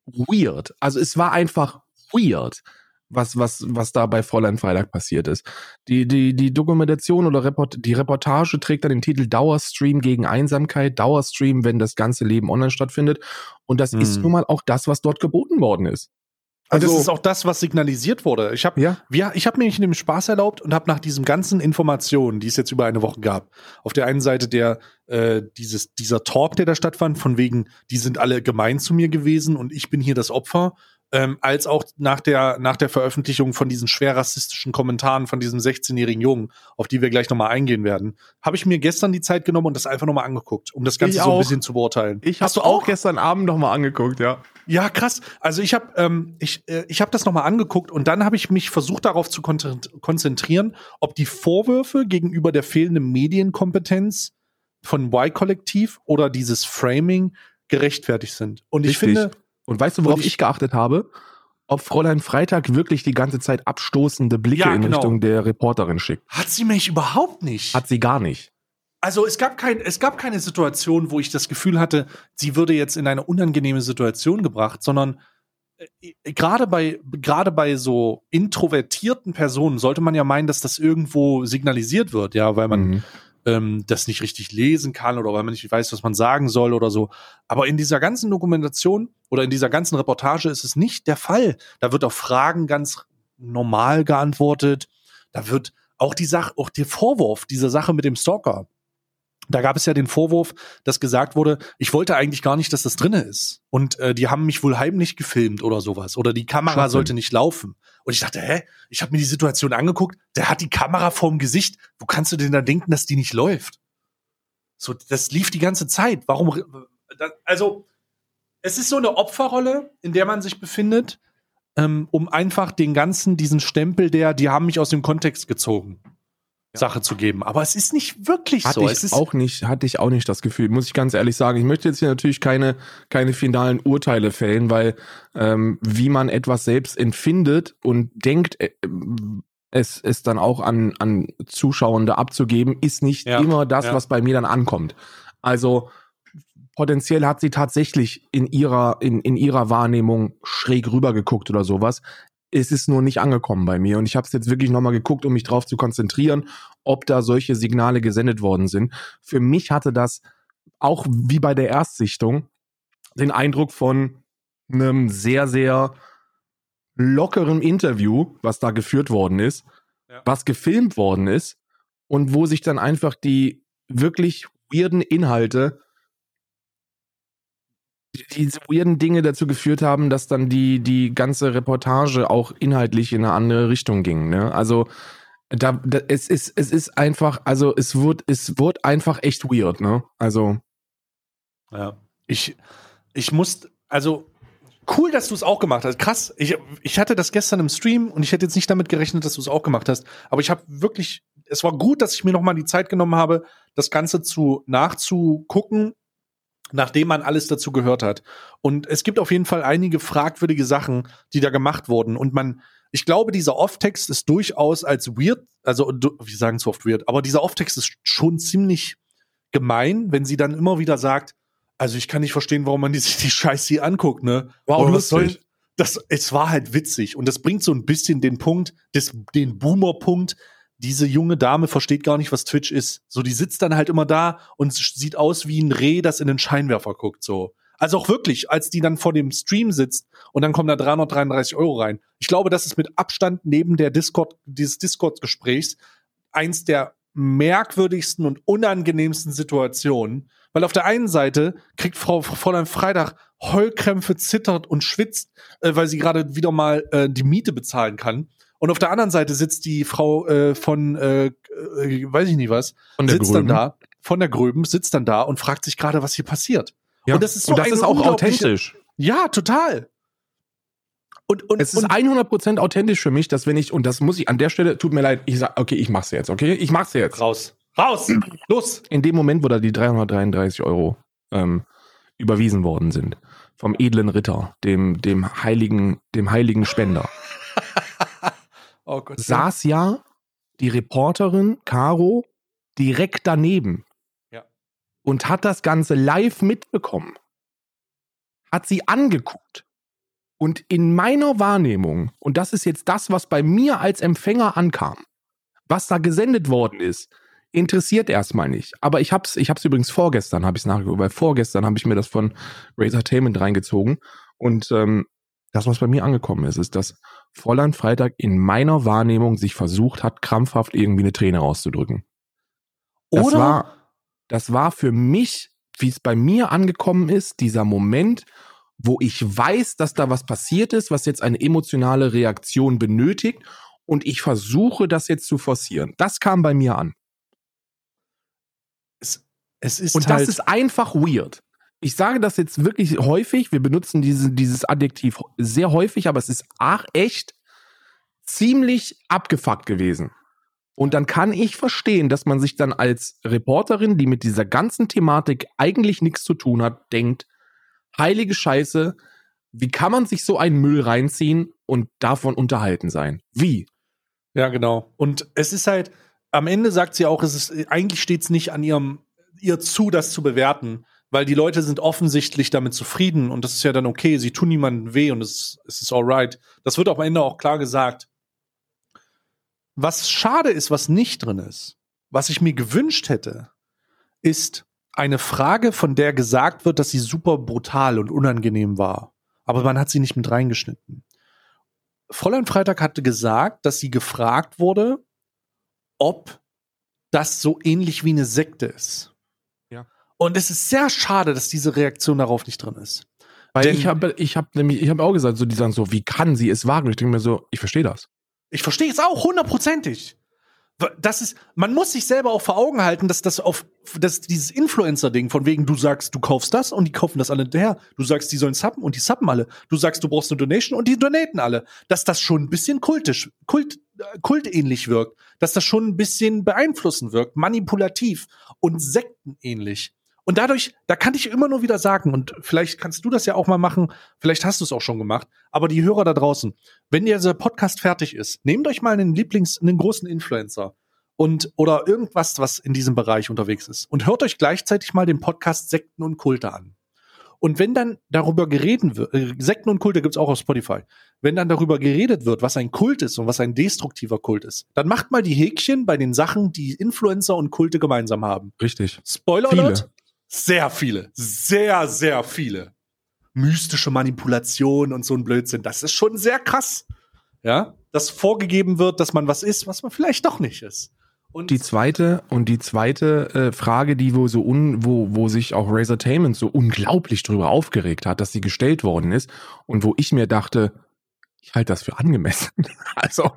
weird. Also es war einfach weird, was, was, was da bei Fräulein Freitag passiert ist. Die, die, die Dokumentation oder Report, die Reportage trägt dann den Titel Dauerstream gegen Einsamkeit, Dauerstream, wenn das ganze Leben online stattfindet. Und das ist Hm. nun mal auch das, was dort geboten worden ist. Und Also- das ist auch das, was signalisiert wurde. Ich habe Ja. ja, ich habe mir nicht den Spaß erlaubt und habe nach diesen ganzen Informationen, die es jetzt über eine Woche gab, auf der einen Seite der äh, dieses dieser Talk, der da stattfand, von wegen, die sind alle gemein zu mir gewesen und ich bin hier das Opfer, ähm, als auch nach der nach der Veröffentlichung von diesen schwer rassistischen Kommentaren von diesem 16-jährigen Jungen, auf die wir gleich nochmal eingehen werden, habe ich mir gestern die Zeit genommen und das einfach nochmal angeguckt, um das Ganze Ich so ein auch. bisschen zu beurteilen. Ich Hast habe du auch gestern Abend noch mal angeguckt, ja. Ja, krass. Also ich habe ähm, ich, äh, ich hab das nochmal angeguckt und dann habe ich mich versucht darauf zu kon konzentrieren, ob die Vorwürfe gegenüber der fehlenden Medienkompetenz von Y-Kollektiv oder dieses Framing gerechtfertigt sind. Und ich Richtig. finde, Und weißt du, worauf ich, ich- geachtet habe? Ob Fräulein Freitag wirklich die ganze Zeit abstoßende Blicke Ja, in genau. Richtung der Reporterin schickt. hat sie mich überhaupt nicht. Hat sie gar nicht. Also es gab kein, es gab keine Situation, wo ich das Gefühl hatte, sie würde jetzt in eine unangenehme Situation gebracht, sondern äh, gerade bei gerade bei so introvertierten Personen sollte man ja meinen, dass das irgendwo signalisiert wird, ja, weil man Mhm. Ähm, das nicht richtig lesen kann oder weil man nicht weiß, was man sagen soll oder so. Aber in dieser ganzen Dokumentation oder in dieser ganzen Reportage ist es nicht der Fall. Da wird auf Fragen ganz normal geantwortet. Da wird auch die Sache, auch der Vorwurf dieser Sache mit dem Stalker. da gab es ja den Vorwurf, dass gesagt wurde, ich wollte eigentlich gar nicht, dass das drinne ist. Und äh, die haben mich wohl heimlich gefilmt oder sowas. Oder die Kamera Schwachsinn. sollte nicht laufen. Und ich dachte, hä? Ich habe mir die Situation angeguckt, der hat die Kamera vorm Gesicht. Wo kannst du denn da denken, dass die nicht läuft? So, das lief die ganze Zeit. Warum? Also, es ist so eine Opferrolle, in der man sich befindet, ähm, um einfach den ganzen, diesen Stempel der, die haben mich aus dem Kontext gezogen, Sache zu geben. Aber es ist nicht wirklich Hatte so. ich Es auch nicht, hatte ich auch nicht das Gefühl, muss ich ganz ehrlich sagen. Ich möchte jetzt hier natürlich keine, keine finalen Urteile fällen, weil ähm, wie man etwas selbst empfindet und denkt, äh, es, es dann auch an, an Zuschauende abzugeben, ist nicht Ja, immer das, ja. was bei mir dann ankommt. Also potenziell hat sie tatsächlich in ihrer, in, in ihrer Wahrnehmung schräg rübergeguckt oder sowas. Es ist nur nicht angekommen bei mir und ich habe es jetzt wirklich nochmal geguckt, um mich drauf zu konzentrieren, ob da solche Signale gesendet worden sind. Für mich hatte das auch wie bei der Erstsichtung den Eindruck von einem sehr, sehr lockeren Interview, was da geführt worden ist, Ja. was gefilmt worden ist und wo sich dann einfach die wirklich weirden Inhalte, diese weirden Dinge dazu geführt haben, dass dann die, die ganze Reportage auch inhaltlich in eine andere Richtung ging. Ne? Also da, da es ist es ist einfach also es wird es wird einfach echt weird ne also Ja. Ich, ich muss, also cool, dass du es auch gemacht hast. Krass. Ich, ich hatte das gestern im Stream und ich hätte jetzt nicht damit gerechnet, dass du es auch gemacht hast. Aber ich habe wirklich, es war gut, dass ich mir noch mal die Zeit genommen habe, das Ganze zu nachzugucken, nachdem man alles dazu gehört hat. Und es gibt auf jeden Fall einige fragwürdige Sachen, die da gemacht wurden. Und man, ich glaube, dieser Off-Text ist durchaus als weird, also wir sagen es oft weird, aber dieser Off-Text ist schon ziemlich gemein, wenn sie dann immer wieder sagt, also ich kann nicht verstehen, warum man die- sich die Scheiße hier anguckt, ne? Auch Aber was soll- Das, es war halt witzig und das bringt so ein bisschen den Punkt, des, den Boomer-Punkt. Diese junge Dame versteht gar nicht, was Twitch ist. So, die sitzt dann halt immer da und sieht aus wie ein Reh, das in den Scheinwerfer guckt, so. Also auch wirklich, als die dann vor dem Stream sitzt und dann kommen da 333 Euro rein. Ich glaube, das ist mit Abstand neben der Discord, dieses Discord-Gesprächs eins der merkwürdigsten und unangenehmsten Situationen, weil auf der einen Seite kriegt Frau Fräulein Freitag Heulkrämpfe, zittert und schwitzt, äh, weil sie gerade wieder mal äh, die Miete bezahlen kann. Und auf der anderen Seite sitzt die Frau äh, von, äh, äh, weiß ich nicht was, von der sitzt Grünen. dann da, von der Gröben, sitzt dann da und fragt sich gerade, was hier passiert. Ja. Und das ist so und das ein ist auch authentisch. Ja, total. Und, und, Es ist und 100% authentisch für mich, dass wenn ich und das muss ich an der Stelle tut mir leid, ich sag okay, ich mach's jetzt, okay? Ich mach's jetzt. raus. Raus! Los! In dem Moment, wo da die 333 Euro ähm, überwiesen worden sind vom edlen Ritter, dem dem heiligen dem heiligen Spender. Oh Gott. saß ja die Reporterin Caro direkt daneben. Ja. Und hat das Ganze live mitbekommen. Hat sie angeguckt. Und in meiner Wahrnehmung, und das ist jetzt das, was bei mir als Empfänger ankam, was da gesendet worden ist, interessiert erstmal nicht. Aber ich hab's, ich hab's übrigens vorgestern, habe ich nachgeguckt, weil vorgestern habe ich mir das von Razortainment reingezogen. Und ähm, das, was bei mir angekommen ist, ist, dass Fräulein Freitag in meiner Wahrnehmung sich versucht hat, krampfhaft irgendwie eine Träne rauszudrücken. Das Oder? war, das war für mich, wie es bei mir angekommen ist, dieser Moment, wo ich weiß, dass da was passiert ist, was jetzt eine emotionale Reaktion benötigt und ich versuche, das jetzt zu forcieren. Das kam bei mir an. es, es ist Und halt, das ist einfach weird. Ich sage das jetzt wirklich häufig. Wir benutzen diese, dieses Adjektiv sehr häufig, aber es ist echt ziemlich abgefuckt gewesen. Und dann kann ich verstehen, dass man sich dann als Reporterin, die mit dieser ganzen Thematik eigentlich nichts zu tun hat, denkt, heilige Scheiße, wie kann man sich so einen Müll reinziehen und davon unterhalten sein? Wie? Ja, genau. Und es ist halt, am Ende sagt sie auch, es ist, eigentlich steht es nicht an ihrem, ihr zu, das zu bewerten, weil die Leute sind offensichtlich damit zufrieden und das ist ja dann okay, sie tun niemandem weh und es, es ist alright. Das wird am Ende auch klar gesagt. Was schade ist, was nicht drin ist, was ich mir gewünscht hätte, ist eine Frage, von der gesagt wird, dass sie super brutal und unangenehm war. Aber man hat sie nicht mit reingeschnitten. Fräulein Freitag hatte gesagt, dass sie gefragt wurde, ob das so ähnlich wie eine Sekte ist. Und es ist sehr schade, dass diese Reaktion darauf nicht drin ist. Weil Denn- ich habe ich hab nämlich, ich habe auch gesagt, so, die sagen so, wie kann sie es wagen? Ich denke mir so, ich verstehe das. Ich verstehe es auch hundertprozentig. Das ist, man muss sich selber auch vor Augen halten, dass das auf, dass dieses Influencer-Ding von wegen, du sagst, du kaufst das und die kaufen das alle hinterher. Du sagst, die sollen subben und die subben alle. Du sagst, du brauchst eine Donation und die donaten alle. Dass das schon ein bisschen kultisch, kult, äh, kultähnlich wirkt. Dass das schon ein bisschen beeinflussend wirkt, manipulativ und sektenähnlich. Und dadurch, da kann ich immer nur wieder sagen, und vielleicht kannst du das ja auch mal machen, vielleicht hast du es auch schon gemacht, aber die Hörer da draußen, wenn dieser Podcast fertig ist, nehmt euch mal einen Lieblings-, einen großen Influencer und oder irgendwas, was in diesem Bereich unterwegs ist und hört euch gleichzeitig mal den Podcast Sekten und Kulte an. Und wenn dann darüber geredet wird, äh, Sekten und Kulte gibt's auch auf Spotify, wenn dann darüber geredet wird, was ein Kult ist und was ein destruktiver Kult ist, dann macht mal die Häkchen bei den Sachen, die Influencer und Kulte gemeinsam haben. Richtig. Spoiler Viele. Alert? Sehr viele. Sehr, sehr viele. Mystische Manipulation und so ein Blödsinn. Das ist schon sehr krass. Ja, dass vorgegeben wird, dass man was ist, was man vielleicht doch nicht ist. Und Die zweite und die zweite äh, Frage, die wo so un, wo, wo sich auch Razortainment so unglaublich drüber aufgeregt hat, dass sie gestellt worden ist und wo ich mir dachte, ich halte das für angemessen. [LAUGHS] Also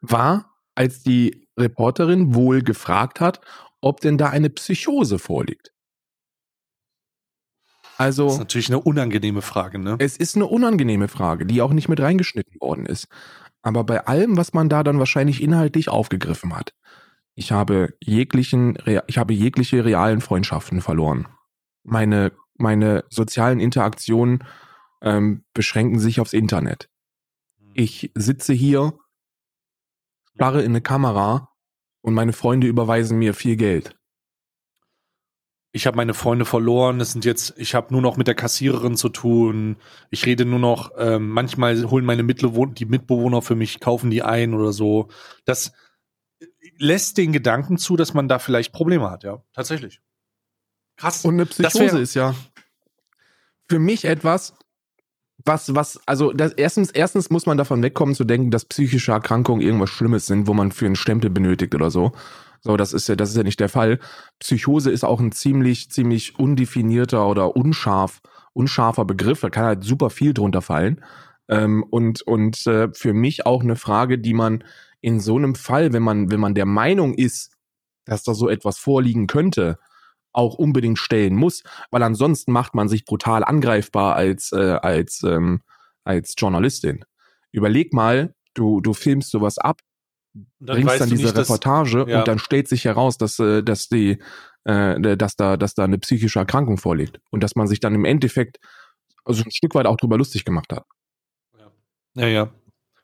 war, als die Reporterin wohl gefragt hat, ob denn da eine Psychose vorliegt. Das Also ist natürlich eine unangenehme Frage, ne? es ist eine unangenehme Frage, die auch nicht mit reingeschnitten worden ist. Aber bei allem, was man da dann wahrscheinlich inhaltlich aufgegriffen hat, ich habe jeglichen, ich habe jegliche realen Freundschaften verloren. Meine, meine sozialen Interaktionen ähm, beschränken sich aufs Internet. Ich sitze hier, starre in eine Kamera und meine Freunde überweisen mir viel Geld. Ich habe meine Freunde verloren. Es sind jetzt, ich habe nur noch mit der Kassiererin zu tun. Ich rede nur noch. Ähm, manchmal holen meine Mitbewohner, die Mitbewohner für mich, kaufen die ein oder so. Das lässt den Gedanken zu, dass man da vielleicht Probleme hat. Ja, tatsächlich. Krass. Und eine Das Psychose wär- ist ja für mich etwas, was, was, also das, erstens, erstens muss man davon wegkommen zu denken, dass psychische Erkrankungen irgendwas Schlimmes sind, wo man für einen Stempel benötigt oder so. So, das ist ja, das ist ja nicht der Fall. Psychose ist auch ein ziemlich, ziemlich undefinierter oder unscharf, unscharfer Begriff. Da kann halt super viel drunter fallen. Ähm, und und äh, für mich auch eine Frage, die man in so einem Fall, wenn man, wenn man der Meinung ist, dass da so etwas vorliegen könnte, auch unbedingt stellen muss, weil ansonsten macht man sich brutal angreifbar als, äh, als, ähm, als Journalistin. Überleg mal, du, du filmst sowas ab, Und bringst dann diese nicht, dass- Reportage ja. und dann stellt sich heraus, dass, äh, dass die, äh, dass da, dass da eine psychische Erkrankung vorliegt und dass man sich dann im Endeffekt also ein Stück weit auch drüber lustig gemacht hat. Ja, ja.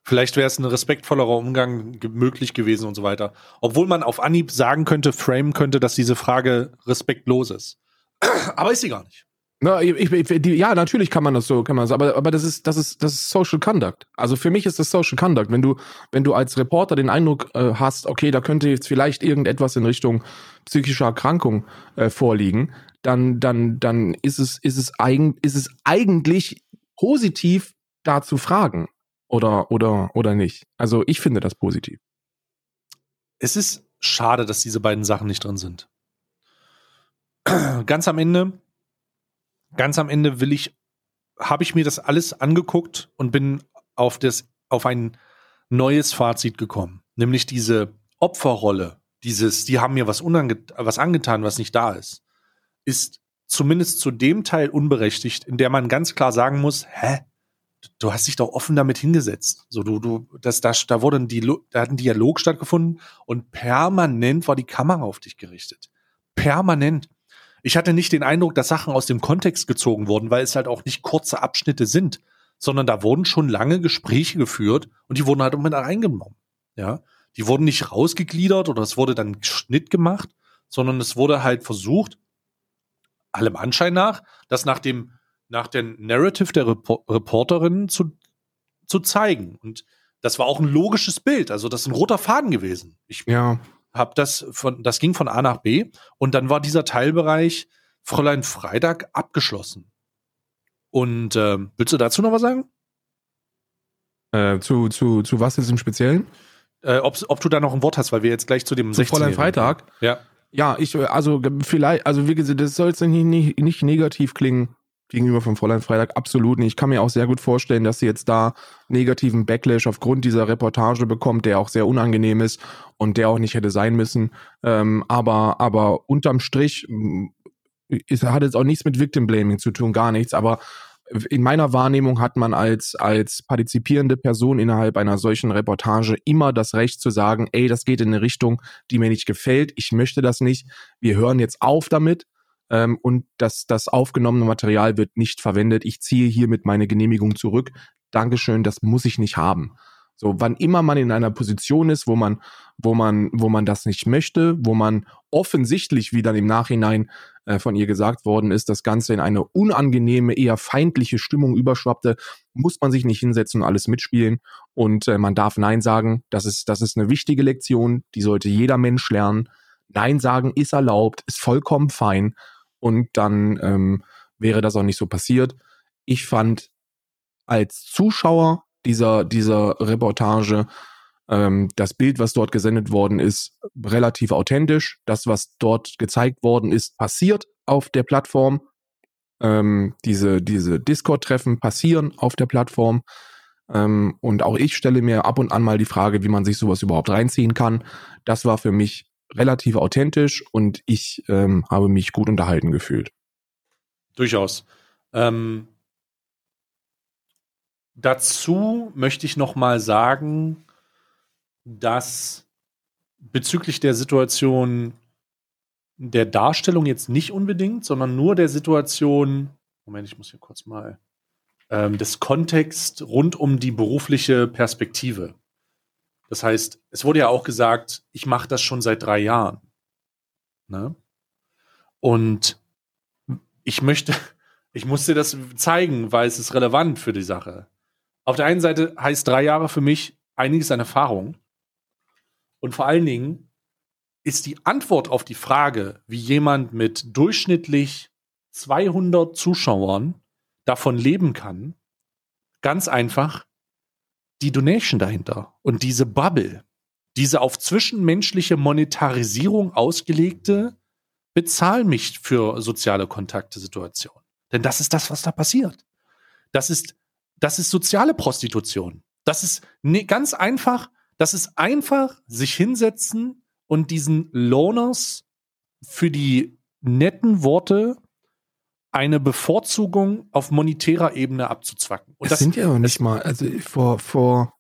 Vielleicht wäre es ein respektvollerer Umgang möglich gewesen und so weiter. Obwohl man auf Anhieb sagen könnte, framen könnte, dass diese Frage respektlos ist. [CLEARS THROAT] Aber ist sie gar nicht. Na, ich, ich, die, ja, natürlich kann man das so, kann man das, aber, aber das ist, das ist, das ist Social Conduct. Also für mich ist das Social Conduct. Wenn du, wenn du als Reporter den Eindruck äh, hast, okay, da könnte jetzt vielleicht irgendetwas in Richtung psychischer Erkrankung äh, vorliegen, dann, dann, dann ist es, ist es eigen, ist es eigentlich positiv, da zu fragen. Oder, oder, oder nicht. Also ich finde das positiv. Es ist schade, dass diese beiden Sachen nicht drin sind. [CLEARS THROAT] Ganz am Ende, ganz am Ende will ich, habe ich mir das alles angeguckt und bin auf das, auf ein neues Fazit gekommen. Nämlich diese Opferrolle, dieses, die haben mir was, unange was angetan, was nicht da ist, ist zumindest zu dem Teil unberechtigt, in der man ganz klar sagen muss, hä? Du hast dich doch offen damit hingesetzt. So, du, du, das, da, da wurde ein Dialog, da hat ein Dialog stattgefunden und permanent war die Kamera auf dich gerichtet. Permanent. Ich hatte nicht den Eindruck, dass Sachen aus dem Kontext gezogen wurden, weil es halt auch nicht kurze Abschnitte sind, sondern da wurden schon lange Gespräche geführt und die wurden halt immer da reingenommen. Ja, die wurden nicht rausgegliedert oder es wurde dann Schnitt gemacht, sondern es wurde halt versucht, allem Anschein nach, das nach dem nach dem Narrative der Repor Reporterin zu, zu zeigen. Und das war auch ein logisches Bild. Also das ist ein roter Faden gewesen. Ich Ja. Habe das von, das ging von A nach B und dann war dieser Teilbereich Fräulein Freitag abgeschlossen. Und ähm, willst du dazu noch was sagen? Äh, zu, zu, zu was jetzt im Speziellen? Äh, ob, ob du da noch ein Wort hast, weil wir jetzt gleich zu dem Zu Fräulein 16-Jährigen Freitag? Ja. Ja, ich, also vielleicht, also wie gesagt, das soll jetzt nicht, nicht, nicht negativ klingen gegenüber vom Fräulein Freitag, absolut nicht. Ich kann mir auch sehr gut vorstellen, dass sie jetzt da negativen Backlash aufgrund dieser Reportage bekommt, der auch sehr unangenehm ist und der auch nicht hätte sein müssen. Ähm, aber, aber unterm Strich ist, hat jetzt auch nichts mit Victim Blaming zu tun, gar nichts, aber in meiner Wahrnehmung hat man als, als partizipierende Person innerhalb einer solchen Reportage immer das Recht zu sagen, ey, das geht in eine Richtung, die mir nicht gefällt, ich möchte das nicht, wir hören jetzt auf damit ähm, und das, das aufgenommene Material wird nicht verwendet, ich ziehe hiermit meine Genehmigung zurück, Dankeschön, das muss ich nicht haben. So, wann immer man in einer Position ist, wo man, wo man, wo man das nicht möchte, wo man offensichtlich, wie dann im Nachhinein äh, von ihr gesagt worden ist, das Ganze in eine unangenehme, eher feindliche Stimmung überschwappte, muss man sich nicht hinsetzen und alles mitspielen. Und äh, man darf Nein sagen. Das ist, das ist eine wichtige Lektion, die sollte jeder Mensch lernen. Nein sagen ist erlaubt, ist vollkommen fein. Und dann ähm, wäre das auch nicht so passiert. Ich fand als Zuschauer dieser, dieser Reportage. Ähm, das Bild, was dort gesendet worden ist, relativ authentisch. Das, was dort gezeigt worden ist, passiert auf der Plattform. Ähm, diese diese Discord-Treffen passieren auf der Plattform. Ähm, und auch ich stelle mir ab und an mal die Frage, wie man sich sowas überhaupt reinziehen kann. Das war für mich relativ authentisch und ich ähm, habe mich gut unterhalten gefühlt. Durchaus. Ähm, Dazu möchte ich noch mal sagen, dass bezüglich der Situation der Darstellung jetzt nicht unbedingt, sondern nur der Situation, Moment, ich muss hier kurz mal, ähm, des Kontext rund um die berufliche Perspektive. Das heißt, es wurde ja auch gesagt, ich mache das schon seit drei Jahren. Ne? Und ich möchte, [LAUGHS] ich muss dir das zeigen, weil es ist relevant für die Sache. Auf der einen Seite heißt drei Jahre für mich einiges an Erfahrung. Und vor allen Dingen ist die Antwort auf die Frage, wie jemand mit durchschnittlich 200 Zuschauern davon leben kann, ganz einfach die Donation dahinter und diese Bubble, diese auf zwischenmenschliche Monetarisierung ausgelegte bezahl mich für soziale Kontakte Situation. Denn das ist das, was da passiert. Das ist das ist soziale Prostitution. Das ist ne, ganz einfach, das ist einfach sich hinsetzen und diesen Loaners für die netten Worte eine Bevorzugung auf monetärer Ebene abzuzwacken. Und das, das sind ja auch nicht mal, also vor, vor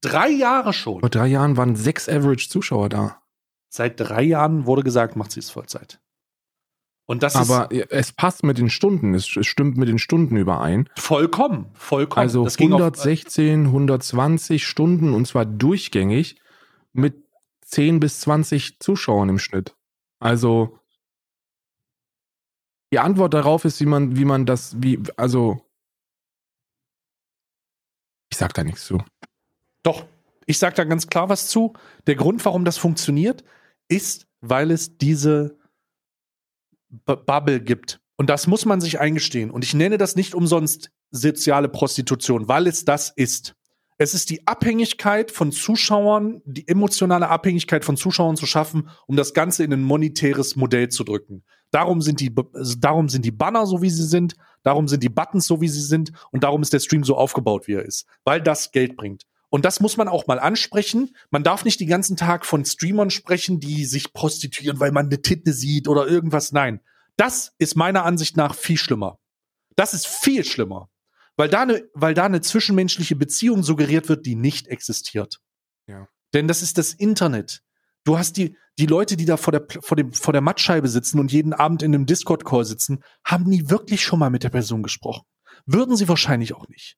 drei Jahre schon. Vor drei Jahren waren sechs Average Zuschauer da. Seit drei Jahren wurde gesagt, macht sie es Vollzeit. Und das Aber ist, es passt mit den Stunden, es stimmt mit den Stunden überein. Vollkommen, vollkommen. Also das 116, 120 Stunden und zwar durchgängig mit 10 bis 20 Zuschauern im Schnitt. Also die Antwort darauf ist, wie man, wie man das, wie, also ich sag da nichts zu. Doch, ich sag da ganz klar was zu. Der Grund, warum das funktioniert, ist, weil es diese Bubble gibt. Und das muss man sich eingestehen. Und ich nenne das nicht umsonst soziale Prostitution, weil es das ist. Es ist die Abhängigkeit von Zuschauern, die emotionale Abhängigkeit von Zuschauern zu schaffen, um das Ganze in ein monetäres Modell zu drücken. Darum sind die, darum sind die Banner so, wie sie sind, darum sind die Buttons so, wie sie sind und darum ist der Stream so aufgebaut, wie er ist. Weil das Geld bringt. Und das muss man auch mal ansprechen. Man darf nicht den ganzen Tag von Streamern sprechen, die sich prostituieren, weil man eine Titte sieht oder irgendwas. Nein. Das ist meiner Ansicht nach viel schlimmer. Das ist viel schlimmer. Weil da eine, weil da eine zwischenmenschliche Beziehung suggeriert wird, die nicht existiert. Ja. Denn das ist das Internet. Du hast die, die Leute, die da vor der, vor dem, vor der Mattscheibe sitzen und jeden Abend in einem Discord-Call sitzen, haben nie wirklich schon mal mit der Person gesprochen. Würden sie wahrscheinlich auch nicht.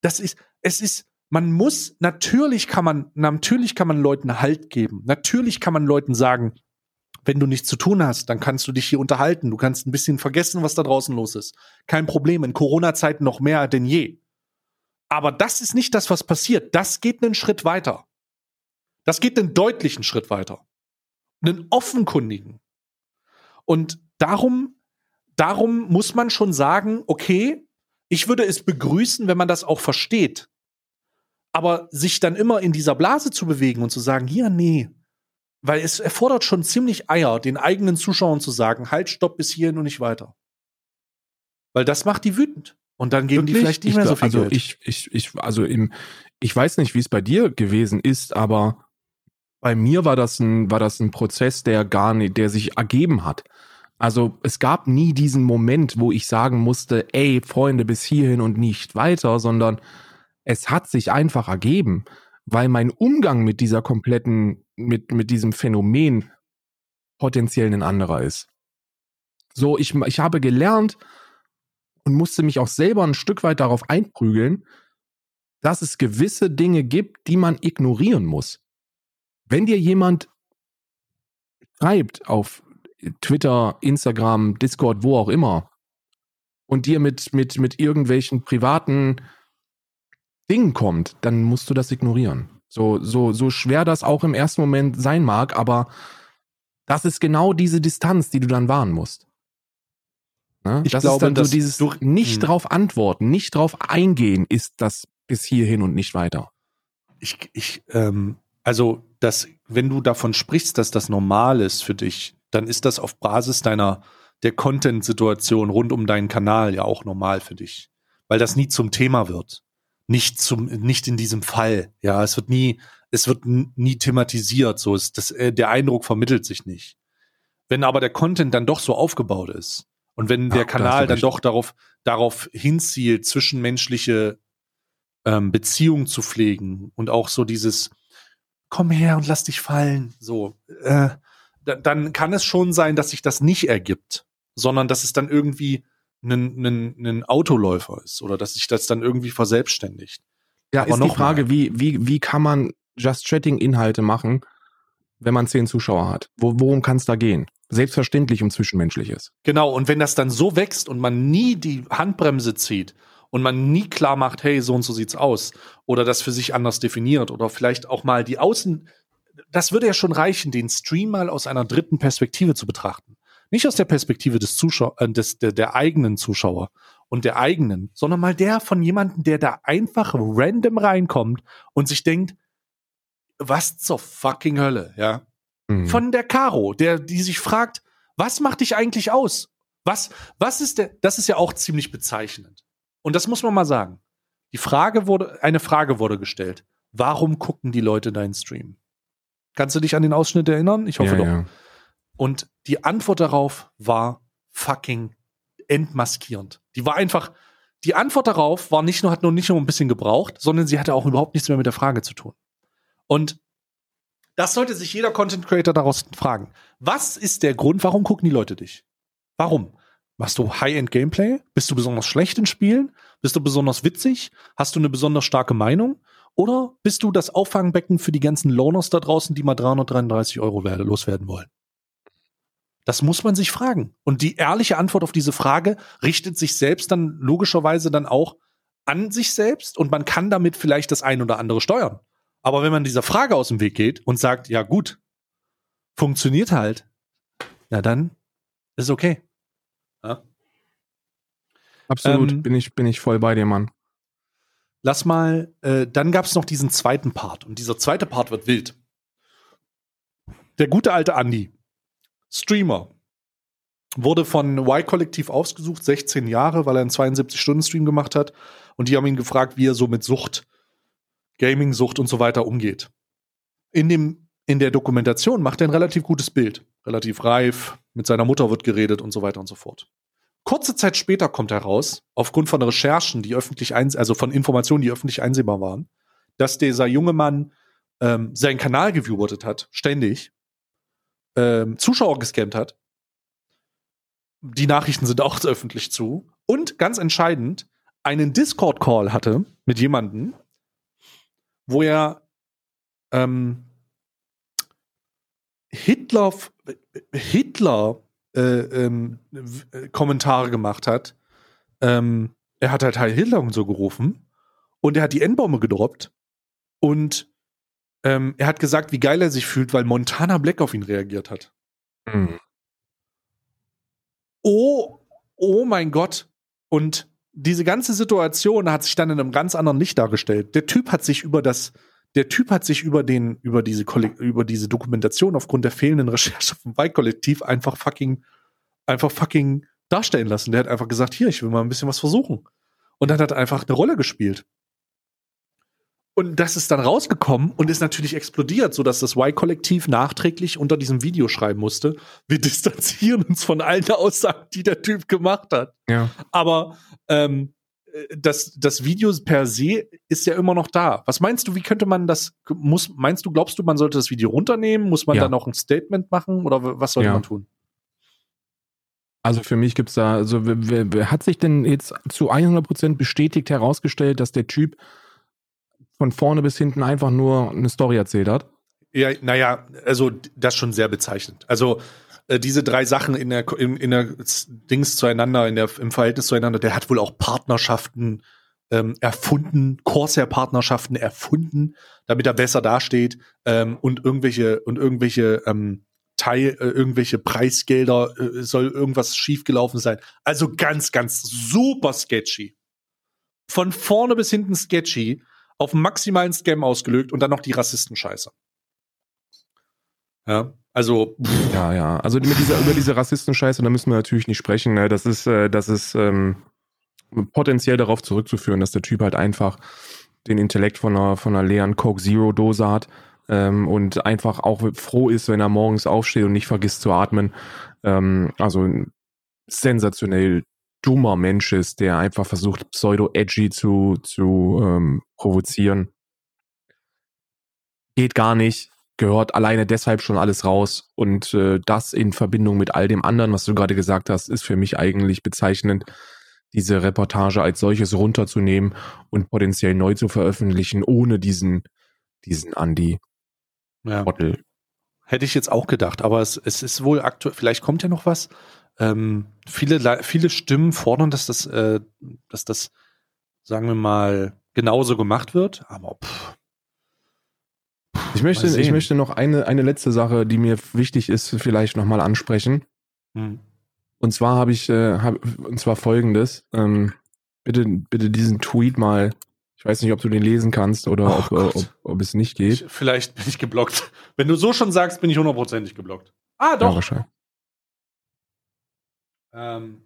Das ist, es ist, man muss, natürlich kann man, natürlich kann man Leuten Halt geben. Natürlich kann man Leuten sagen, wenn du nichts zu tun hast, dann kannst du dich hier unterhalten. Du kannst ein bisschen vergessen, was da draußen los ist. Kein Problem. In Corona-Zeiten noch mehr denn je. Aber das ist nicht das, was passiert. Das geht einen Schritt weiter. Das geht einen deutlichen Schritt weiter. Einen offenkundigen. Und darum, darum muss man schon sagen, okay, ich würde es begrüßen, wenn man das auch versteht. Aber sich dann immer in dieser Blase zu bewegen und zu sagen, hier, nee, weil es erfordert schon ziemlich Eier, den eigenen Zuschauern zu sagen, halt, stopp bis hierhin und nicht weiter. Weil das macht die wütend. Und dann geben Wirklich? die vielleicht nicht ich, mehr so viel also Geld. ich, ich, ich, also im, ich weiß nicht, wie es bei dir gewesen ist, aber bei mir war das ein, war das ein Prozess, der gar nicht, der sich ergeben hat. Also es gab nie diesen Moment, wo ich sagen musste, ey, Freunde, bis hierhin und nicht weiter, sondern es hat sich einfach ergeben, weil mein Umgang mit dieser kompletten, mit, mit diesem Phänomen potenziell ein anderer ist. So, ich, ich habe gelernt und musste mich auch selber ein Stück weit darauf einprügeln, dass es gewisse Dinge gibt, die man ignorieren muss. Wenn dir jemand schreibt auf Twitter, Instagram, Discord, wo auch immer, und dir mit, mit, mit irgendwelchen privaten Dingen kommt, dann musst du das ignorieren. So, so, so schwer das auch im ersten Moment sein mag, aber das ist genau diese Distanz, die du dann wahren musst. Ne? Ich das glaube, ist dann dass so dieses du- nicht Hm. drauf antworten, nicht drauf eingehen, ist das bis hierhin und nicht weiter. ich, ich, ähm, also, das, wenn du davon sprichst, dass das normal ist für dich, dann ist das auf Basis deiner, der Content-Situation rund um deinen Kanal ja auch normal für dich. Weil das nie zum Thema wird. Nicht zum, nicht in diesem Fall. Ja, es wird nie, es wird nie thematisiert. So ist das, äh, der Eindruck vermittelt sich nicht. Wenn aber der Content dann doch so aufgebaut ist und wenn Ja, der Kanal dann doch darauf, darauf hinzielt, zwischenmenschliche ähm, Beziehung zu pflegen und auch so dieses komm her und lass dich fallen, so, äh, da, dann kann es schon sein, dass sich das nicht ergibt, sondern dass es dann irgendwie ein, ein, ein Autoläufer ist oder dass sich das dann irgendwie verselbstständigt. Ja, Aber ist die noch Frage, mal. wie, wie, wie kann man Just Chatting Inhalte machen, wenn man zehn Zuschauer hat? Wo, worum kann es da gehen? Selbstverständlich um Zwischenmenschliches. Genau, und wenn das dann so wächst und man nie die Handbremse zieht und man nie klar macht, hey, so und so sieht's aus, oder das für sich anders definiert, oder vielleicht auch mal die Außen, das würde ja schon reichen, den Stream mal aus einer dritten Perspektive zu betrachten. Nicht aus der Perspektive des Zuschauer, äh, des, der, der eigenen Zuschauer und der eigenen, sondern mal der von jemandem, der da einfach random reinkommt und sich denkt, was zur fucking Hölle, ja Mhm. von der Caro, der, die sich fragt, was macht dich eigentlich aus? Was, was ist der, das ist ja auch ziemlich bezeichnend. Und das muss man mal sagen. Die Frage wurde, eine Frage wurde gestellt. Warum gucken die Leute deinen Stream? Kannst du dich an den Ausschnitt erinnern? Ich hoffe ja, doch. ja. Und die Antwort darauf war fucking entmaskierend. Die war einfach, die Antwort darauf war nicht nur, hat nur nicht nur ein bisschen gebraucht, sondern sie hatte auch überhaupt nichts mehr mit der Frage zu tun. Und das sollte sich jeder Content Creator daraus fragen. Was ist der Grund, warum gucken die Leute dich? Warum? Machst du High-End Gameplay? Bist du besonders schlecht in Spielen? Bist du besonders witzig? Hast du eine besonders starke Meinung? Oder bist du das Auffangbecken für die ganzen Loners da draußen, die mal 333 Euro werde- loswerden wollen? Das muss man sich fragen. Und die ehrliche Antwort auf diese Frage richtet sich selbst dann logischerweise dann auch an sich selbst und man kann damit vielleicht das ein oder andere steuern. Aber wenn man dieser Frage aus dem Weg geht und sagt, ja gut, funktioniert halt, ja dann ist okay. Ja. Absolut, Ähm, bin, ich, bin ich voll bei dir, Mann. Lass mal, äh, dann gab es noch diesen zweiten Part und dieser zweite Part wird wild. Der gute alte Andy, Streamer, wurde von Y-Kollektiv ausgesucht, 16 Jahre, weil er einen 72-Stunden-Stream gemacht hat und die haben ihn gefragt, wie er so mit Sucht, Gaming-Sucht und so weiter umgeht. In, dem, in der Dokumentation macht er ein relativ gutes Bild, relativ reif, mit seiner Mutter wird geredet und so weiter und so fort. Kurze Zeit später kommt heraus, aufgrund von Recherchen, die öffentlich eins, also von Informationen, die öffentlich einsehbar waren, dass dieser junge Mann ähm, seinen Kanal gewiewortet hat, ständig, ähm, Zuschauer gescammt hat. Die Nachrichten sind auch [LAUGHS] öffentlich zu. Und ganz entscheidend, einen Discord-Call hatte mit jemandem, wo er ähm, Hitler, Hitler äh, ähm, w- Kommentare gemacht hat. Ähm, er hat halt Heil Hitler und so gerufen und er hat die N-Bombe gedroppt und ähm, er hat gesagt, wie geil er sich fühlt, weil Montana Black auf ihn reagiert hat. Mhm. Oh, oh mein Gott. Und diese ganze Situation hat sich dann in einem ganz anderen Licht dargestellt. Der Typ hat sich über das, der Typ hat sich über den, über diese, über diese Dokumentation aufgrund der fehlenden Recherche vom Weih-Kollektiv einfach fucking, einfach fucking darstellen lassen. Der hat einfach gesagt, hier, ich will mal ein bisschen was versuchen. Und dann hat er einfach eine Rolle gespielt. Und das ist dann rausgekommen und ist natürlich explodiert, sodass das Y-Kollektiv nachträglich unter diesem Video schreiben musste. Wir distanzieren uns von allen Aussagen, die der Typ gemacht hat. Ja. Aber ähm, das, das Video per se ist ja immer noch da. Was meinst du, wie könnte man das, muss, meinst du, glaubst du, man sollte das Video runternehmen? Muss man Ja. da noch ein Statement machen oder was sollte Ja. man tun? Also für mich gibt's da, also wer, wer, wer hat sich denn jetzt zu 100% bestätigt herausgestellt, dass der Typ von vorne bis hinten einfach nur eine Story erzählt hat? Ja, naja, also das schon sehr bezeichnend. Also äh, diese drei Sachen in der in, in der Dings zueinander, in der im Verhältnis zueinander, der hat wohl auch Partnerschaften ähm, erfunden, Corsair-Partnerschaften erfunden, damit er besser dasteht ähm, und irgendwelche und irgendwelche ähm, Teil, äh, irgendwelche Preisgelder äh, soll irgendwas schiefgelaufen sein. Also ganz, ganz super sketchy. Von vorne bis hinten sketchy, auf maximalen Scam ausgelegt und dann noch die Rassistenscheiße. Ja, also pff, Ja, ja. Also mit dieser, über diese Rassistenscheiße, da müssen wir natürlich nicht sprechen. Ne? Das ist, äh, das ist ähm, potenziell darauf zurückzuführen, dass der Typ halt einfach den Intellekt von einer, von einer leeren Coke Zero Dose hat ähm, und einfach auch froh ist, wenn er morgens aufsteht und nicht vergisst zu atmen. Ähm, also ein sensationell dummer Mensch ist, der einfach versucht, pseudo-edgy zu, zu ähm, provozieren. Geht gar nicht gehört alleine deshalb schon alles raus. Und äh, das in Verbindung mit all dem anderen, was du gerade gesagt hast, ist für mich eigentlich bezeichnend, diese Reportage als solches runterzunehmen und potenziell neu zu veröffentlichen, ohne diesen, diesen Andy ja. Bottle. Hätte ich jetzt auch gedacht, aber es, es ist wohl aktuell, vielleicht kommt ja noch was. Ähm, viele, Le- viele Stimmen fordern, dass das, äh, dass das, sagen wir mal, genauso gemacht wird, aber pff, Ich möchte, ich möchte noch eine, eine letzte Sache, die mir wichtig ist, vielleicht nochmal ansprechen. hm. Und zwar habe ich, äh, hab, und zwar folgendes. Ähm, bitte, bitte diesen Tweet mal. Ich weiß nicht, ob du den lesen kannst oder Oh ob, äh, ob, ob es nicht geht. ich, vielleicht bin ich geblockt. [LAUGHS] Wenn du so schon sagst, bin ich hundertprozentig geblockt. Ah, Ja, doch. wahrscheinlich. Ähm,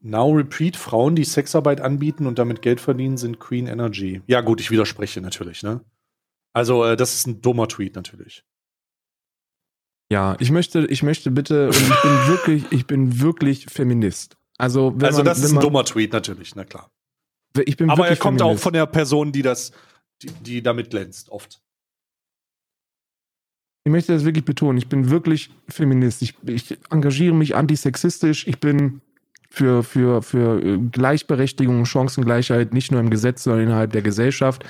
Now Repeat, Frauen, die Sexarbeit anbieten und damit Geld verdienen, sind Queen Energy. Ja, gut, ich widerspreche natürlich, ne? Also, äh, das ist ein dummer Tweet natürlich. Ja, ich möchte, ich möchte bitte, und ich bin [LAUGHS] wirklich, ich bin wirklich Feminist. Also, wenn also, man, das wenn ist ein dummer Tweet natürlich, na klar. Ich bin Aber er kommt auch Feminist. von der Person, die das, die, die damit glänzt, oft. Ich möchte das wirklich betonen. Ich bin wirklich Feminist. Ich, ich engagiere mich antisexistisch. Ich bin für, für, für äh, Gleichberechtigung, Chancengleichheit, nicht nur im Gesetz, sondern innerhalb der Gesellschaft.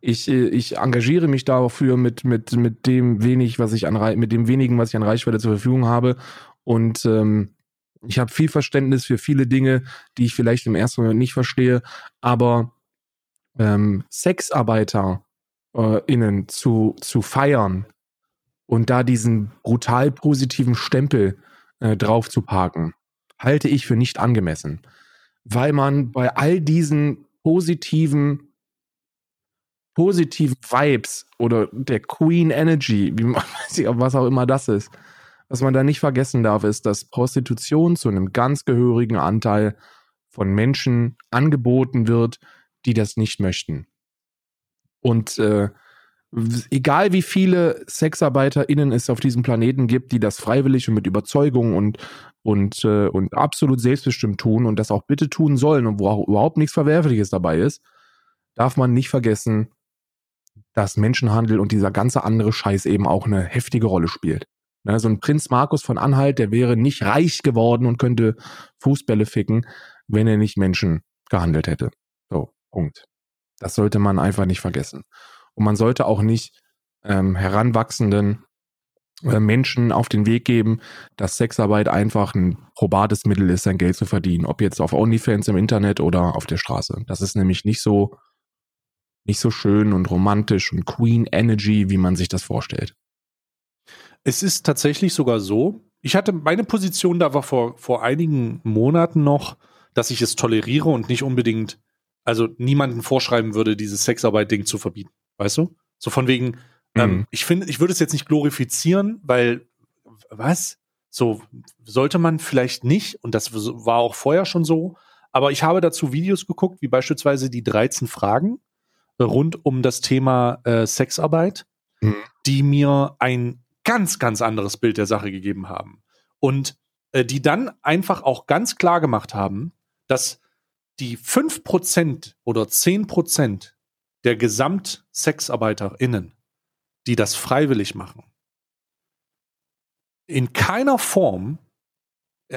Ich, äh, ich engagiere mich dafür mit, mit, mit dem wenig, was ich an mit dem wenigen, was ich an Reichweite zur Verfügung habe. Und ähm, ich habe viel Verständnis für viele Dinge, die ich vielleicht im ersten Moment nicht verstehe. Aber ähm, Sexarbeiter äh, zu, zu feiern und da diesen brutal positiven Stempel äh, drauf zu parken, halte ich für nicht angemessen. Weil man bei all diesen positiven, positiven Vibes oder der Queen Energy, wie man, [LAUGHS] was auch immer das ist, was man da nicht vergessen darf, ist, dass Prostitution zu einem ganz gehörigen Anteil von Menschen angeboten wird, die das nicht möchten. Und äh, egal wie viele SexarbeiterInnen es auf diesem Planeten gibt, die das freiwillig und mit Überzeugung und, und, äh, und absolut selbstbestimmt tun und das auch bitte tun sollen und wo auch überhaupt nichts Verwerfliches dabei ist, darf man nicht vergessen, dass Menschenhandel und dieser ganze andere Scheiß eben auch eine heftige Rolle spielt. Ne, so ein Prinz Markus von Anhalt, der wäre nicht reich geworden und könnte Fußbälle ficken, wenn er nicht Menschen gehandelt hätte. So, Punkt. Das sollte man einfach nicht vergessen. Und man sollte auch nicht ähm, heranwachsenden äh, Menschen auf den Weg geben, dass Sexarbeit einfach ein probates Mittel ist, sein Geld zu verdienen. Ob jetzt auf OnlyFans im Internet oder auf der Straße. Das ist nämlich nicht so, nicht so schön und romantisch und Queen Energy, wie man sich das vorstellt. Es ist tatsächlich sogar so. Ich hatte meine Position da war vor, vor einigen Monaten noch, dass ich es toleriere und nicht unbedingt also niemanden vorschreiben würde, dieses Sexarbeit-Ding zu verbieten. Weißt du? So von wegen, ähm, Mhm. ich finde, ich würde es jetzt nicht glorifizieren, weil, was? So sollte man vielleicht nicht, und das war auch vorher schon so, aber ich habe dazu Videos geguckt, wie beispielsweise die 13 Fragen rund um das Thema äh, Sexarbeit, Mhm. die mir ein ganz, ganz anderes Bild der Sache gegeben haben. Und äh, die dann einfach auch ganz klar gemacht haben, dass die 5% oder 10% der GesamtsexarbeiterInnen, die das freiwillig machen, in keiner Form,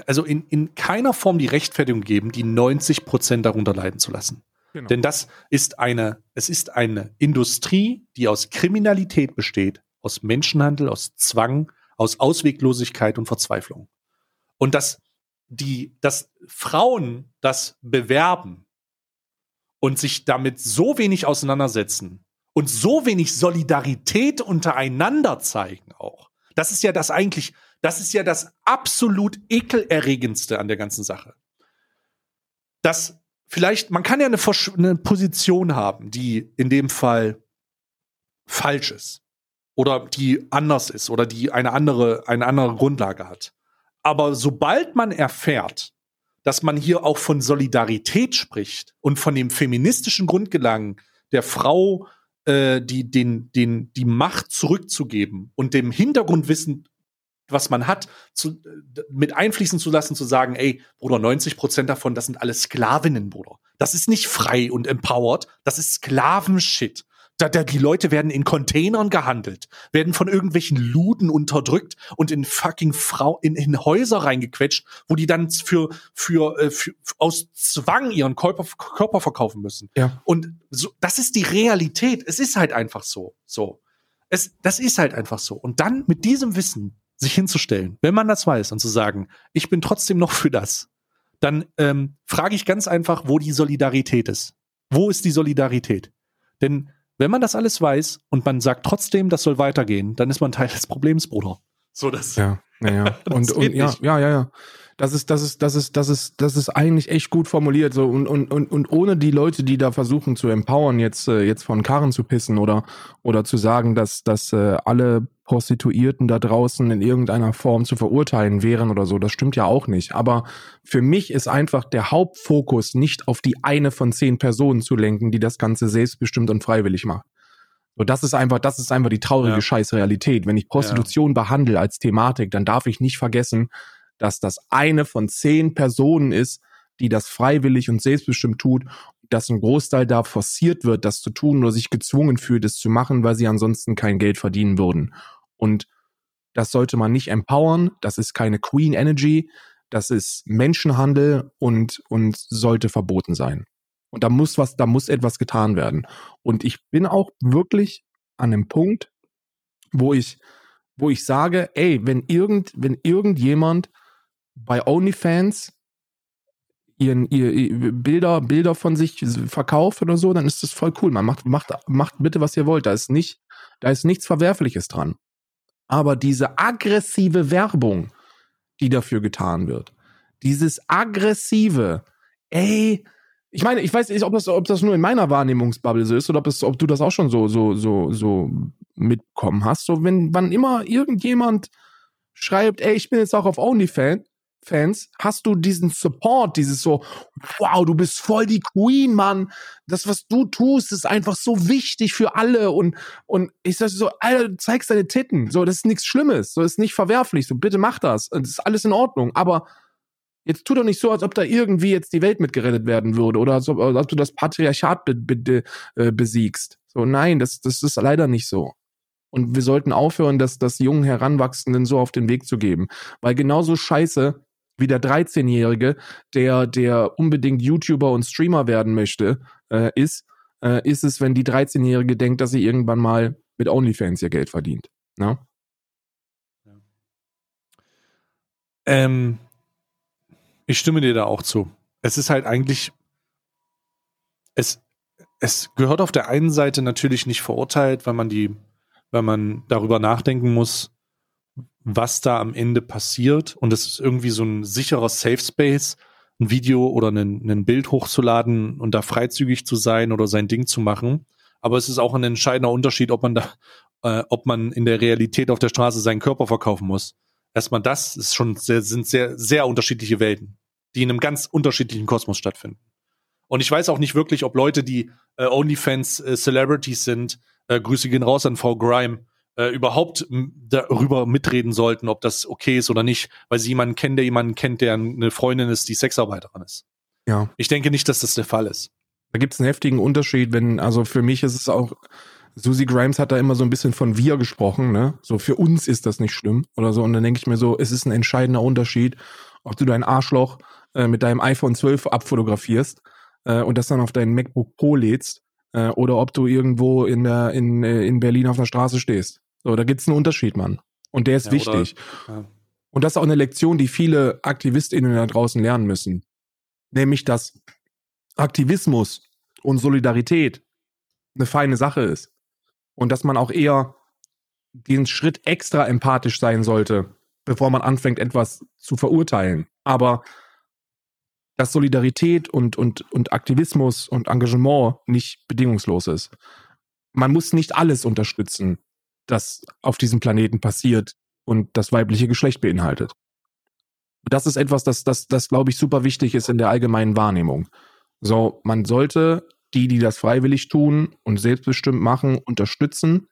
also in, in keiner Form die Rechtfertigung geben, die 90% darunter leiden zu lassen. Genau. Denn das ist eine, es ist eine Industrie, die aus Kriminalität besteht, aus Menschenhandel, aus Zwang, aus Ausweglosigkeit und Verzweiflung. Und dass die, dass Frauen das bewerben und sich damit so wenig auseinandersetzen und so wenig Solidarität untereinander zeigen auch. Das ist ja das eigentlich, das ist ja das absolut ekelerregendste an der ganzen Sache. Dass vielleicht, man kann ja eine, Versch eine Position haben, die in dem Fall falsch ist oder die anders ist oder die eine andere, eine andere Grundlage hat. Aber sobald man erfährt, dass man hier auch von Solidarität spricht und von dem feministischen Grundgedanken der Frau, äh, die, den, den, die Macht zurückzugeben und dem Hintergrundwissen, was man hat, zu, mit einfließen zu lassen, zu sagen, ey, Bruder, 90 Prozent davon, das sind alle Sklavinnen, Bruder. Das ist nicht frei und empowered, das ist Sklavenshit. Da, da, die Leute werden in Containern gehandelt, werden von irgendwelchen Luden unterdrückt und in fucking Frau in, in Häuser reingequetscht, wo die dann für, für, äh, für aus Zwang ihren Körper, Körper verkaufen müssen. Ja. Und so, das ist die Realität. Es ist halt einfach so. So. Es, das ist halt einfach so. Und dann mit diesem Wissen sich hinzustellen, wenn man das weiß und zu sagen, ich bin trotzdem noch für das, dann ähm, frage ich ganz einfach, wo die Solidarität ist. Wo ist die Solidarität? Denn wenn man das alles weiß und man sagt trotzdem, das soll weitergehen, dann ist man Teil des Problems, Bruder. So das. Ja, ja, ja. [LAUGHS] Das Und, und ja, ja, ja, ja. Das ist, das ist, das ist, das ist, das ist eigentlich echt gut formuliert. So und, und, und, und ohne die Leute, die da versuchen zu empowern, jetzt, äh, jetzt von Karren zu pissen oder, oder zu sagen, dass, dass äh, alle Prostituierten da draußen in irgendeiner Form zu verurteilen wären oder so, das stimmt ja auch nicht. Aber für mich ist einfach der Hauptfokus nicht auf die eine von zehn Personen zu lenken, die das Ganze selbstbestimmt und freiwillig macht. So, das ist einfach, das ist einfach die traurige Ja. Scheißrealität. Wenn ich Prostitution behandle als Thematik, dann darf ich nicht vergessen, dass das eine von zehn Personen ist, die das freiwillig und selbstbestimmt tut, dass ein Großteil da forciert wird, das zu tun oder sich gezwungen fühlt, es zu machen, weil sie ansonsten kein Geld verdienen würden. Und das sollte man nicht empowern. Das ist keine Queen Energy. Das ist Menschenhandel und, und sollte verboten sein. Und da muss was, da muss etwas getan werden. Und ich bin auch wirklich an einem Punkt, wo ich, wo ich sage, ey, wenn irgend, wenn irgendjemand bei OnlyFans ihren, ihr, ihr Bilder, Bilder von sich verkauft oder so, dann ist das voll cool. Man macht, macht, macht bitte, was ihr wollt. Da ist nicht, da ist nichts Verwerfliches dran. Aber diese aggressive Werbung, die dafür getan wird, dieses aggressive, ey, ich meine, ich weiß nicht, ob das, ob das nur in meiner Wahrnehmungsbubble so ist oder ob, es, ob du das auch schon so, so, so, so mitbekommen hast. So, wenn, wann immer irgendjemand schreibt, ey, ich bin jetzt auch auf OnlyFans, Fans, hast du diesen Support, dieses so, wow, du bist voll die Queen, Mann. Das, was du tust, ist einfach so wichtig für alle. Und, und ich sag so, Alter, du zeigst deine Titten. So, das ist nichts Schlimmes. So, das ist nicht verwerflich. So, bitte mach das. Das ist alles in Ordnung. Aber jetzt tu doch nicht so, als ob da irgendwie jetzt die Welt mitgerettet werden würde oder als ob, als ob du das Patriarchat be, be, äh, besiegst. So, nein, das, das ist leider nicht so. Und wir sollten aufhören, das, das jungen Heranwachsenden so auf den Weg zu geben. Weil genauso scheiße wie der 13-Jährige, der, der unbedingt YouTuber und Streamer werden möchte, äh, ist, äh, ist es, wenn die 13-Jährige denkt, dass sie irgendwann mal mit OnlyFans ihr Geld verdient. Ne? Ähm, ich stimme dir da auch zu. Es ist halt eigentlich, es, es gehört auf der einen Seite natürlich nicht verurteilt, weil man die, weil man darüber nachdenken muss, was da am Ende passiert. Und es ist irgendwie so ein sicherer Safe Space, ein Video oder ein, ein Bild hochzuladen und da freizügig zu sein oder sein Ding zu machen. Aber es ist auch ein entscheidender Unterschied, ob man da, äh, ob man in der Realität auf der Straße seinen Körper verkaufen muss. Erstmal das ist schon sehr, sind sehr, sehr unterschiedliche Welten, die in einem ganz unterschiedlichen Kosmos stattfinden. Und ich weiß auch nicht wirklich, ob Leute, die äh, OnlyFans äh, Celebrities sind, äh, Grüße gehen raus an Frau Grime, äh, überhaupt darüber mitreden sollten, ob das okay ist oder nicht, weil sie jemanden kennen, der jemanden kennt, der eine Freundin ist, die Sexarbeiterin ist. Ja. Ich denke nicht, dass das der Fall ist. Da gibt es einen heftigen Unterschied, wenn, also für mich ist es auch, Susie Grimes hat da immer so ein bisschen von wir gesprochen, ne? So für uns ist das nicht schlimm oder so. Und dann denke ich mir so, es ist ein entscheidender Unterschied, ob du dein Arschloch äh, mit deinem iPhone 12 abfotografierst äh, und das dann auf deinen MacBook Pro lädst äh, oder ob du irgendwo in der in, äh, in Berlin auf der Straße stehst. So, da gibt's einen Unterschied, Mann. Und der ist Ja, wichtig. oder- ja. Und das ist auch eine Lektion, die viele AktivistInnen da draußen lernen müssen. Nämlich, dass Aktivismus und Solidarität eine feine Sache ist. Und dass man auch eher den Schritt extra empathisch sein sollte, bevor man anfängt, etwas zu verurteilen. Aber dass Solidarität und, und, und Aktivismus und Engagement nicht bedingungslos ist. Man muss nicht alles unterstützen, das auf diesem Planeten passiert und das weibliche Geschlecht beinhaltet. Das ist etwas, das, das, das glaube ich, super wichtig ist in der allgemeinen Wahrnehmung. So, man sollte die, die das freiwillig tun und selbstbestimmt machen, unterstützen,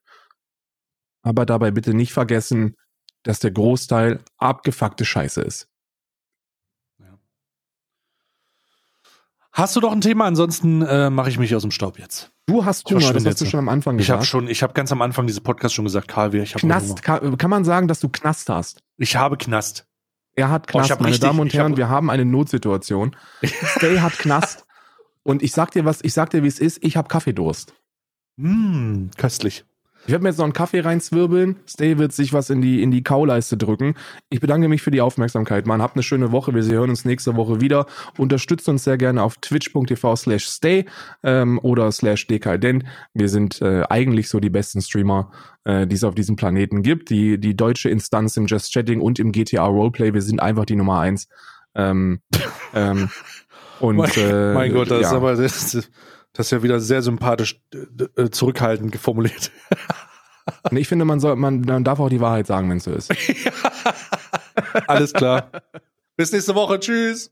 aber dabei bitte nicht vergessen, dass der Großteil abgefuckte Scheiße ist. Hast du doch ein Thema? Ansonsten äh, mache ich mich aus dem Staub jetzt. Du hast Hunger, das hast du schon am Anfang Ich habe gesagt. schon, ich habe ganz am Anfang dieses Podcast schon gesagt, Karl, ich habe Knast, kann, kann man sagen, dass du Knast hast? Ich habe Knast. Er hat Oh, Knast, hab meine richtig- Damen und Herren, hab- wir haben eine Notsituation. [LAUGHS] Stay hat Knast. Und ich sag dir was, ich sag dir, wie es ist, ich habe Kaffeedurst. Mm, köstlich. Ich werde mir jetzt noch einen Kaffee reinzwirbeln. Stay wird sich was in die, in die Kauleiste drücken. Ich bedanke mich für die Aufmerksamkeit, Mann. Habt eine schöne Woche. Wir hören uns nächste Woche wieder. Unterstützt uns sehr gerne auf twitch.tv slash stay ähm, oder slash dekadent. Wir sind äh, eigentlich so die besten Streamer, äh, die es auf diesem Planeten gibt. Die, die deutsche Instanz im Just Chatting und im GTA Roleplay. Wir sind einfach die Nummer eins. Ähm, ähm, [LAUGHS] und, mein, äh, mein Gott, das ja. ist aber das, ist- das ist ja wieder sehr sympathisch äh, äh, zurückhaltend formuliert. Und [LAUGHS] ich finde, man soll, man, man darf auch die Wahrheit sagen, wenn es so ist. [LAUGHS] Alles klar. Bis nächste Woche. Tschüss.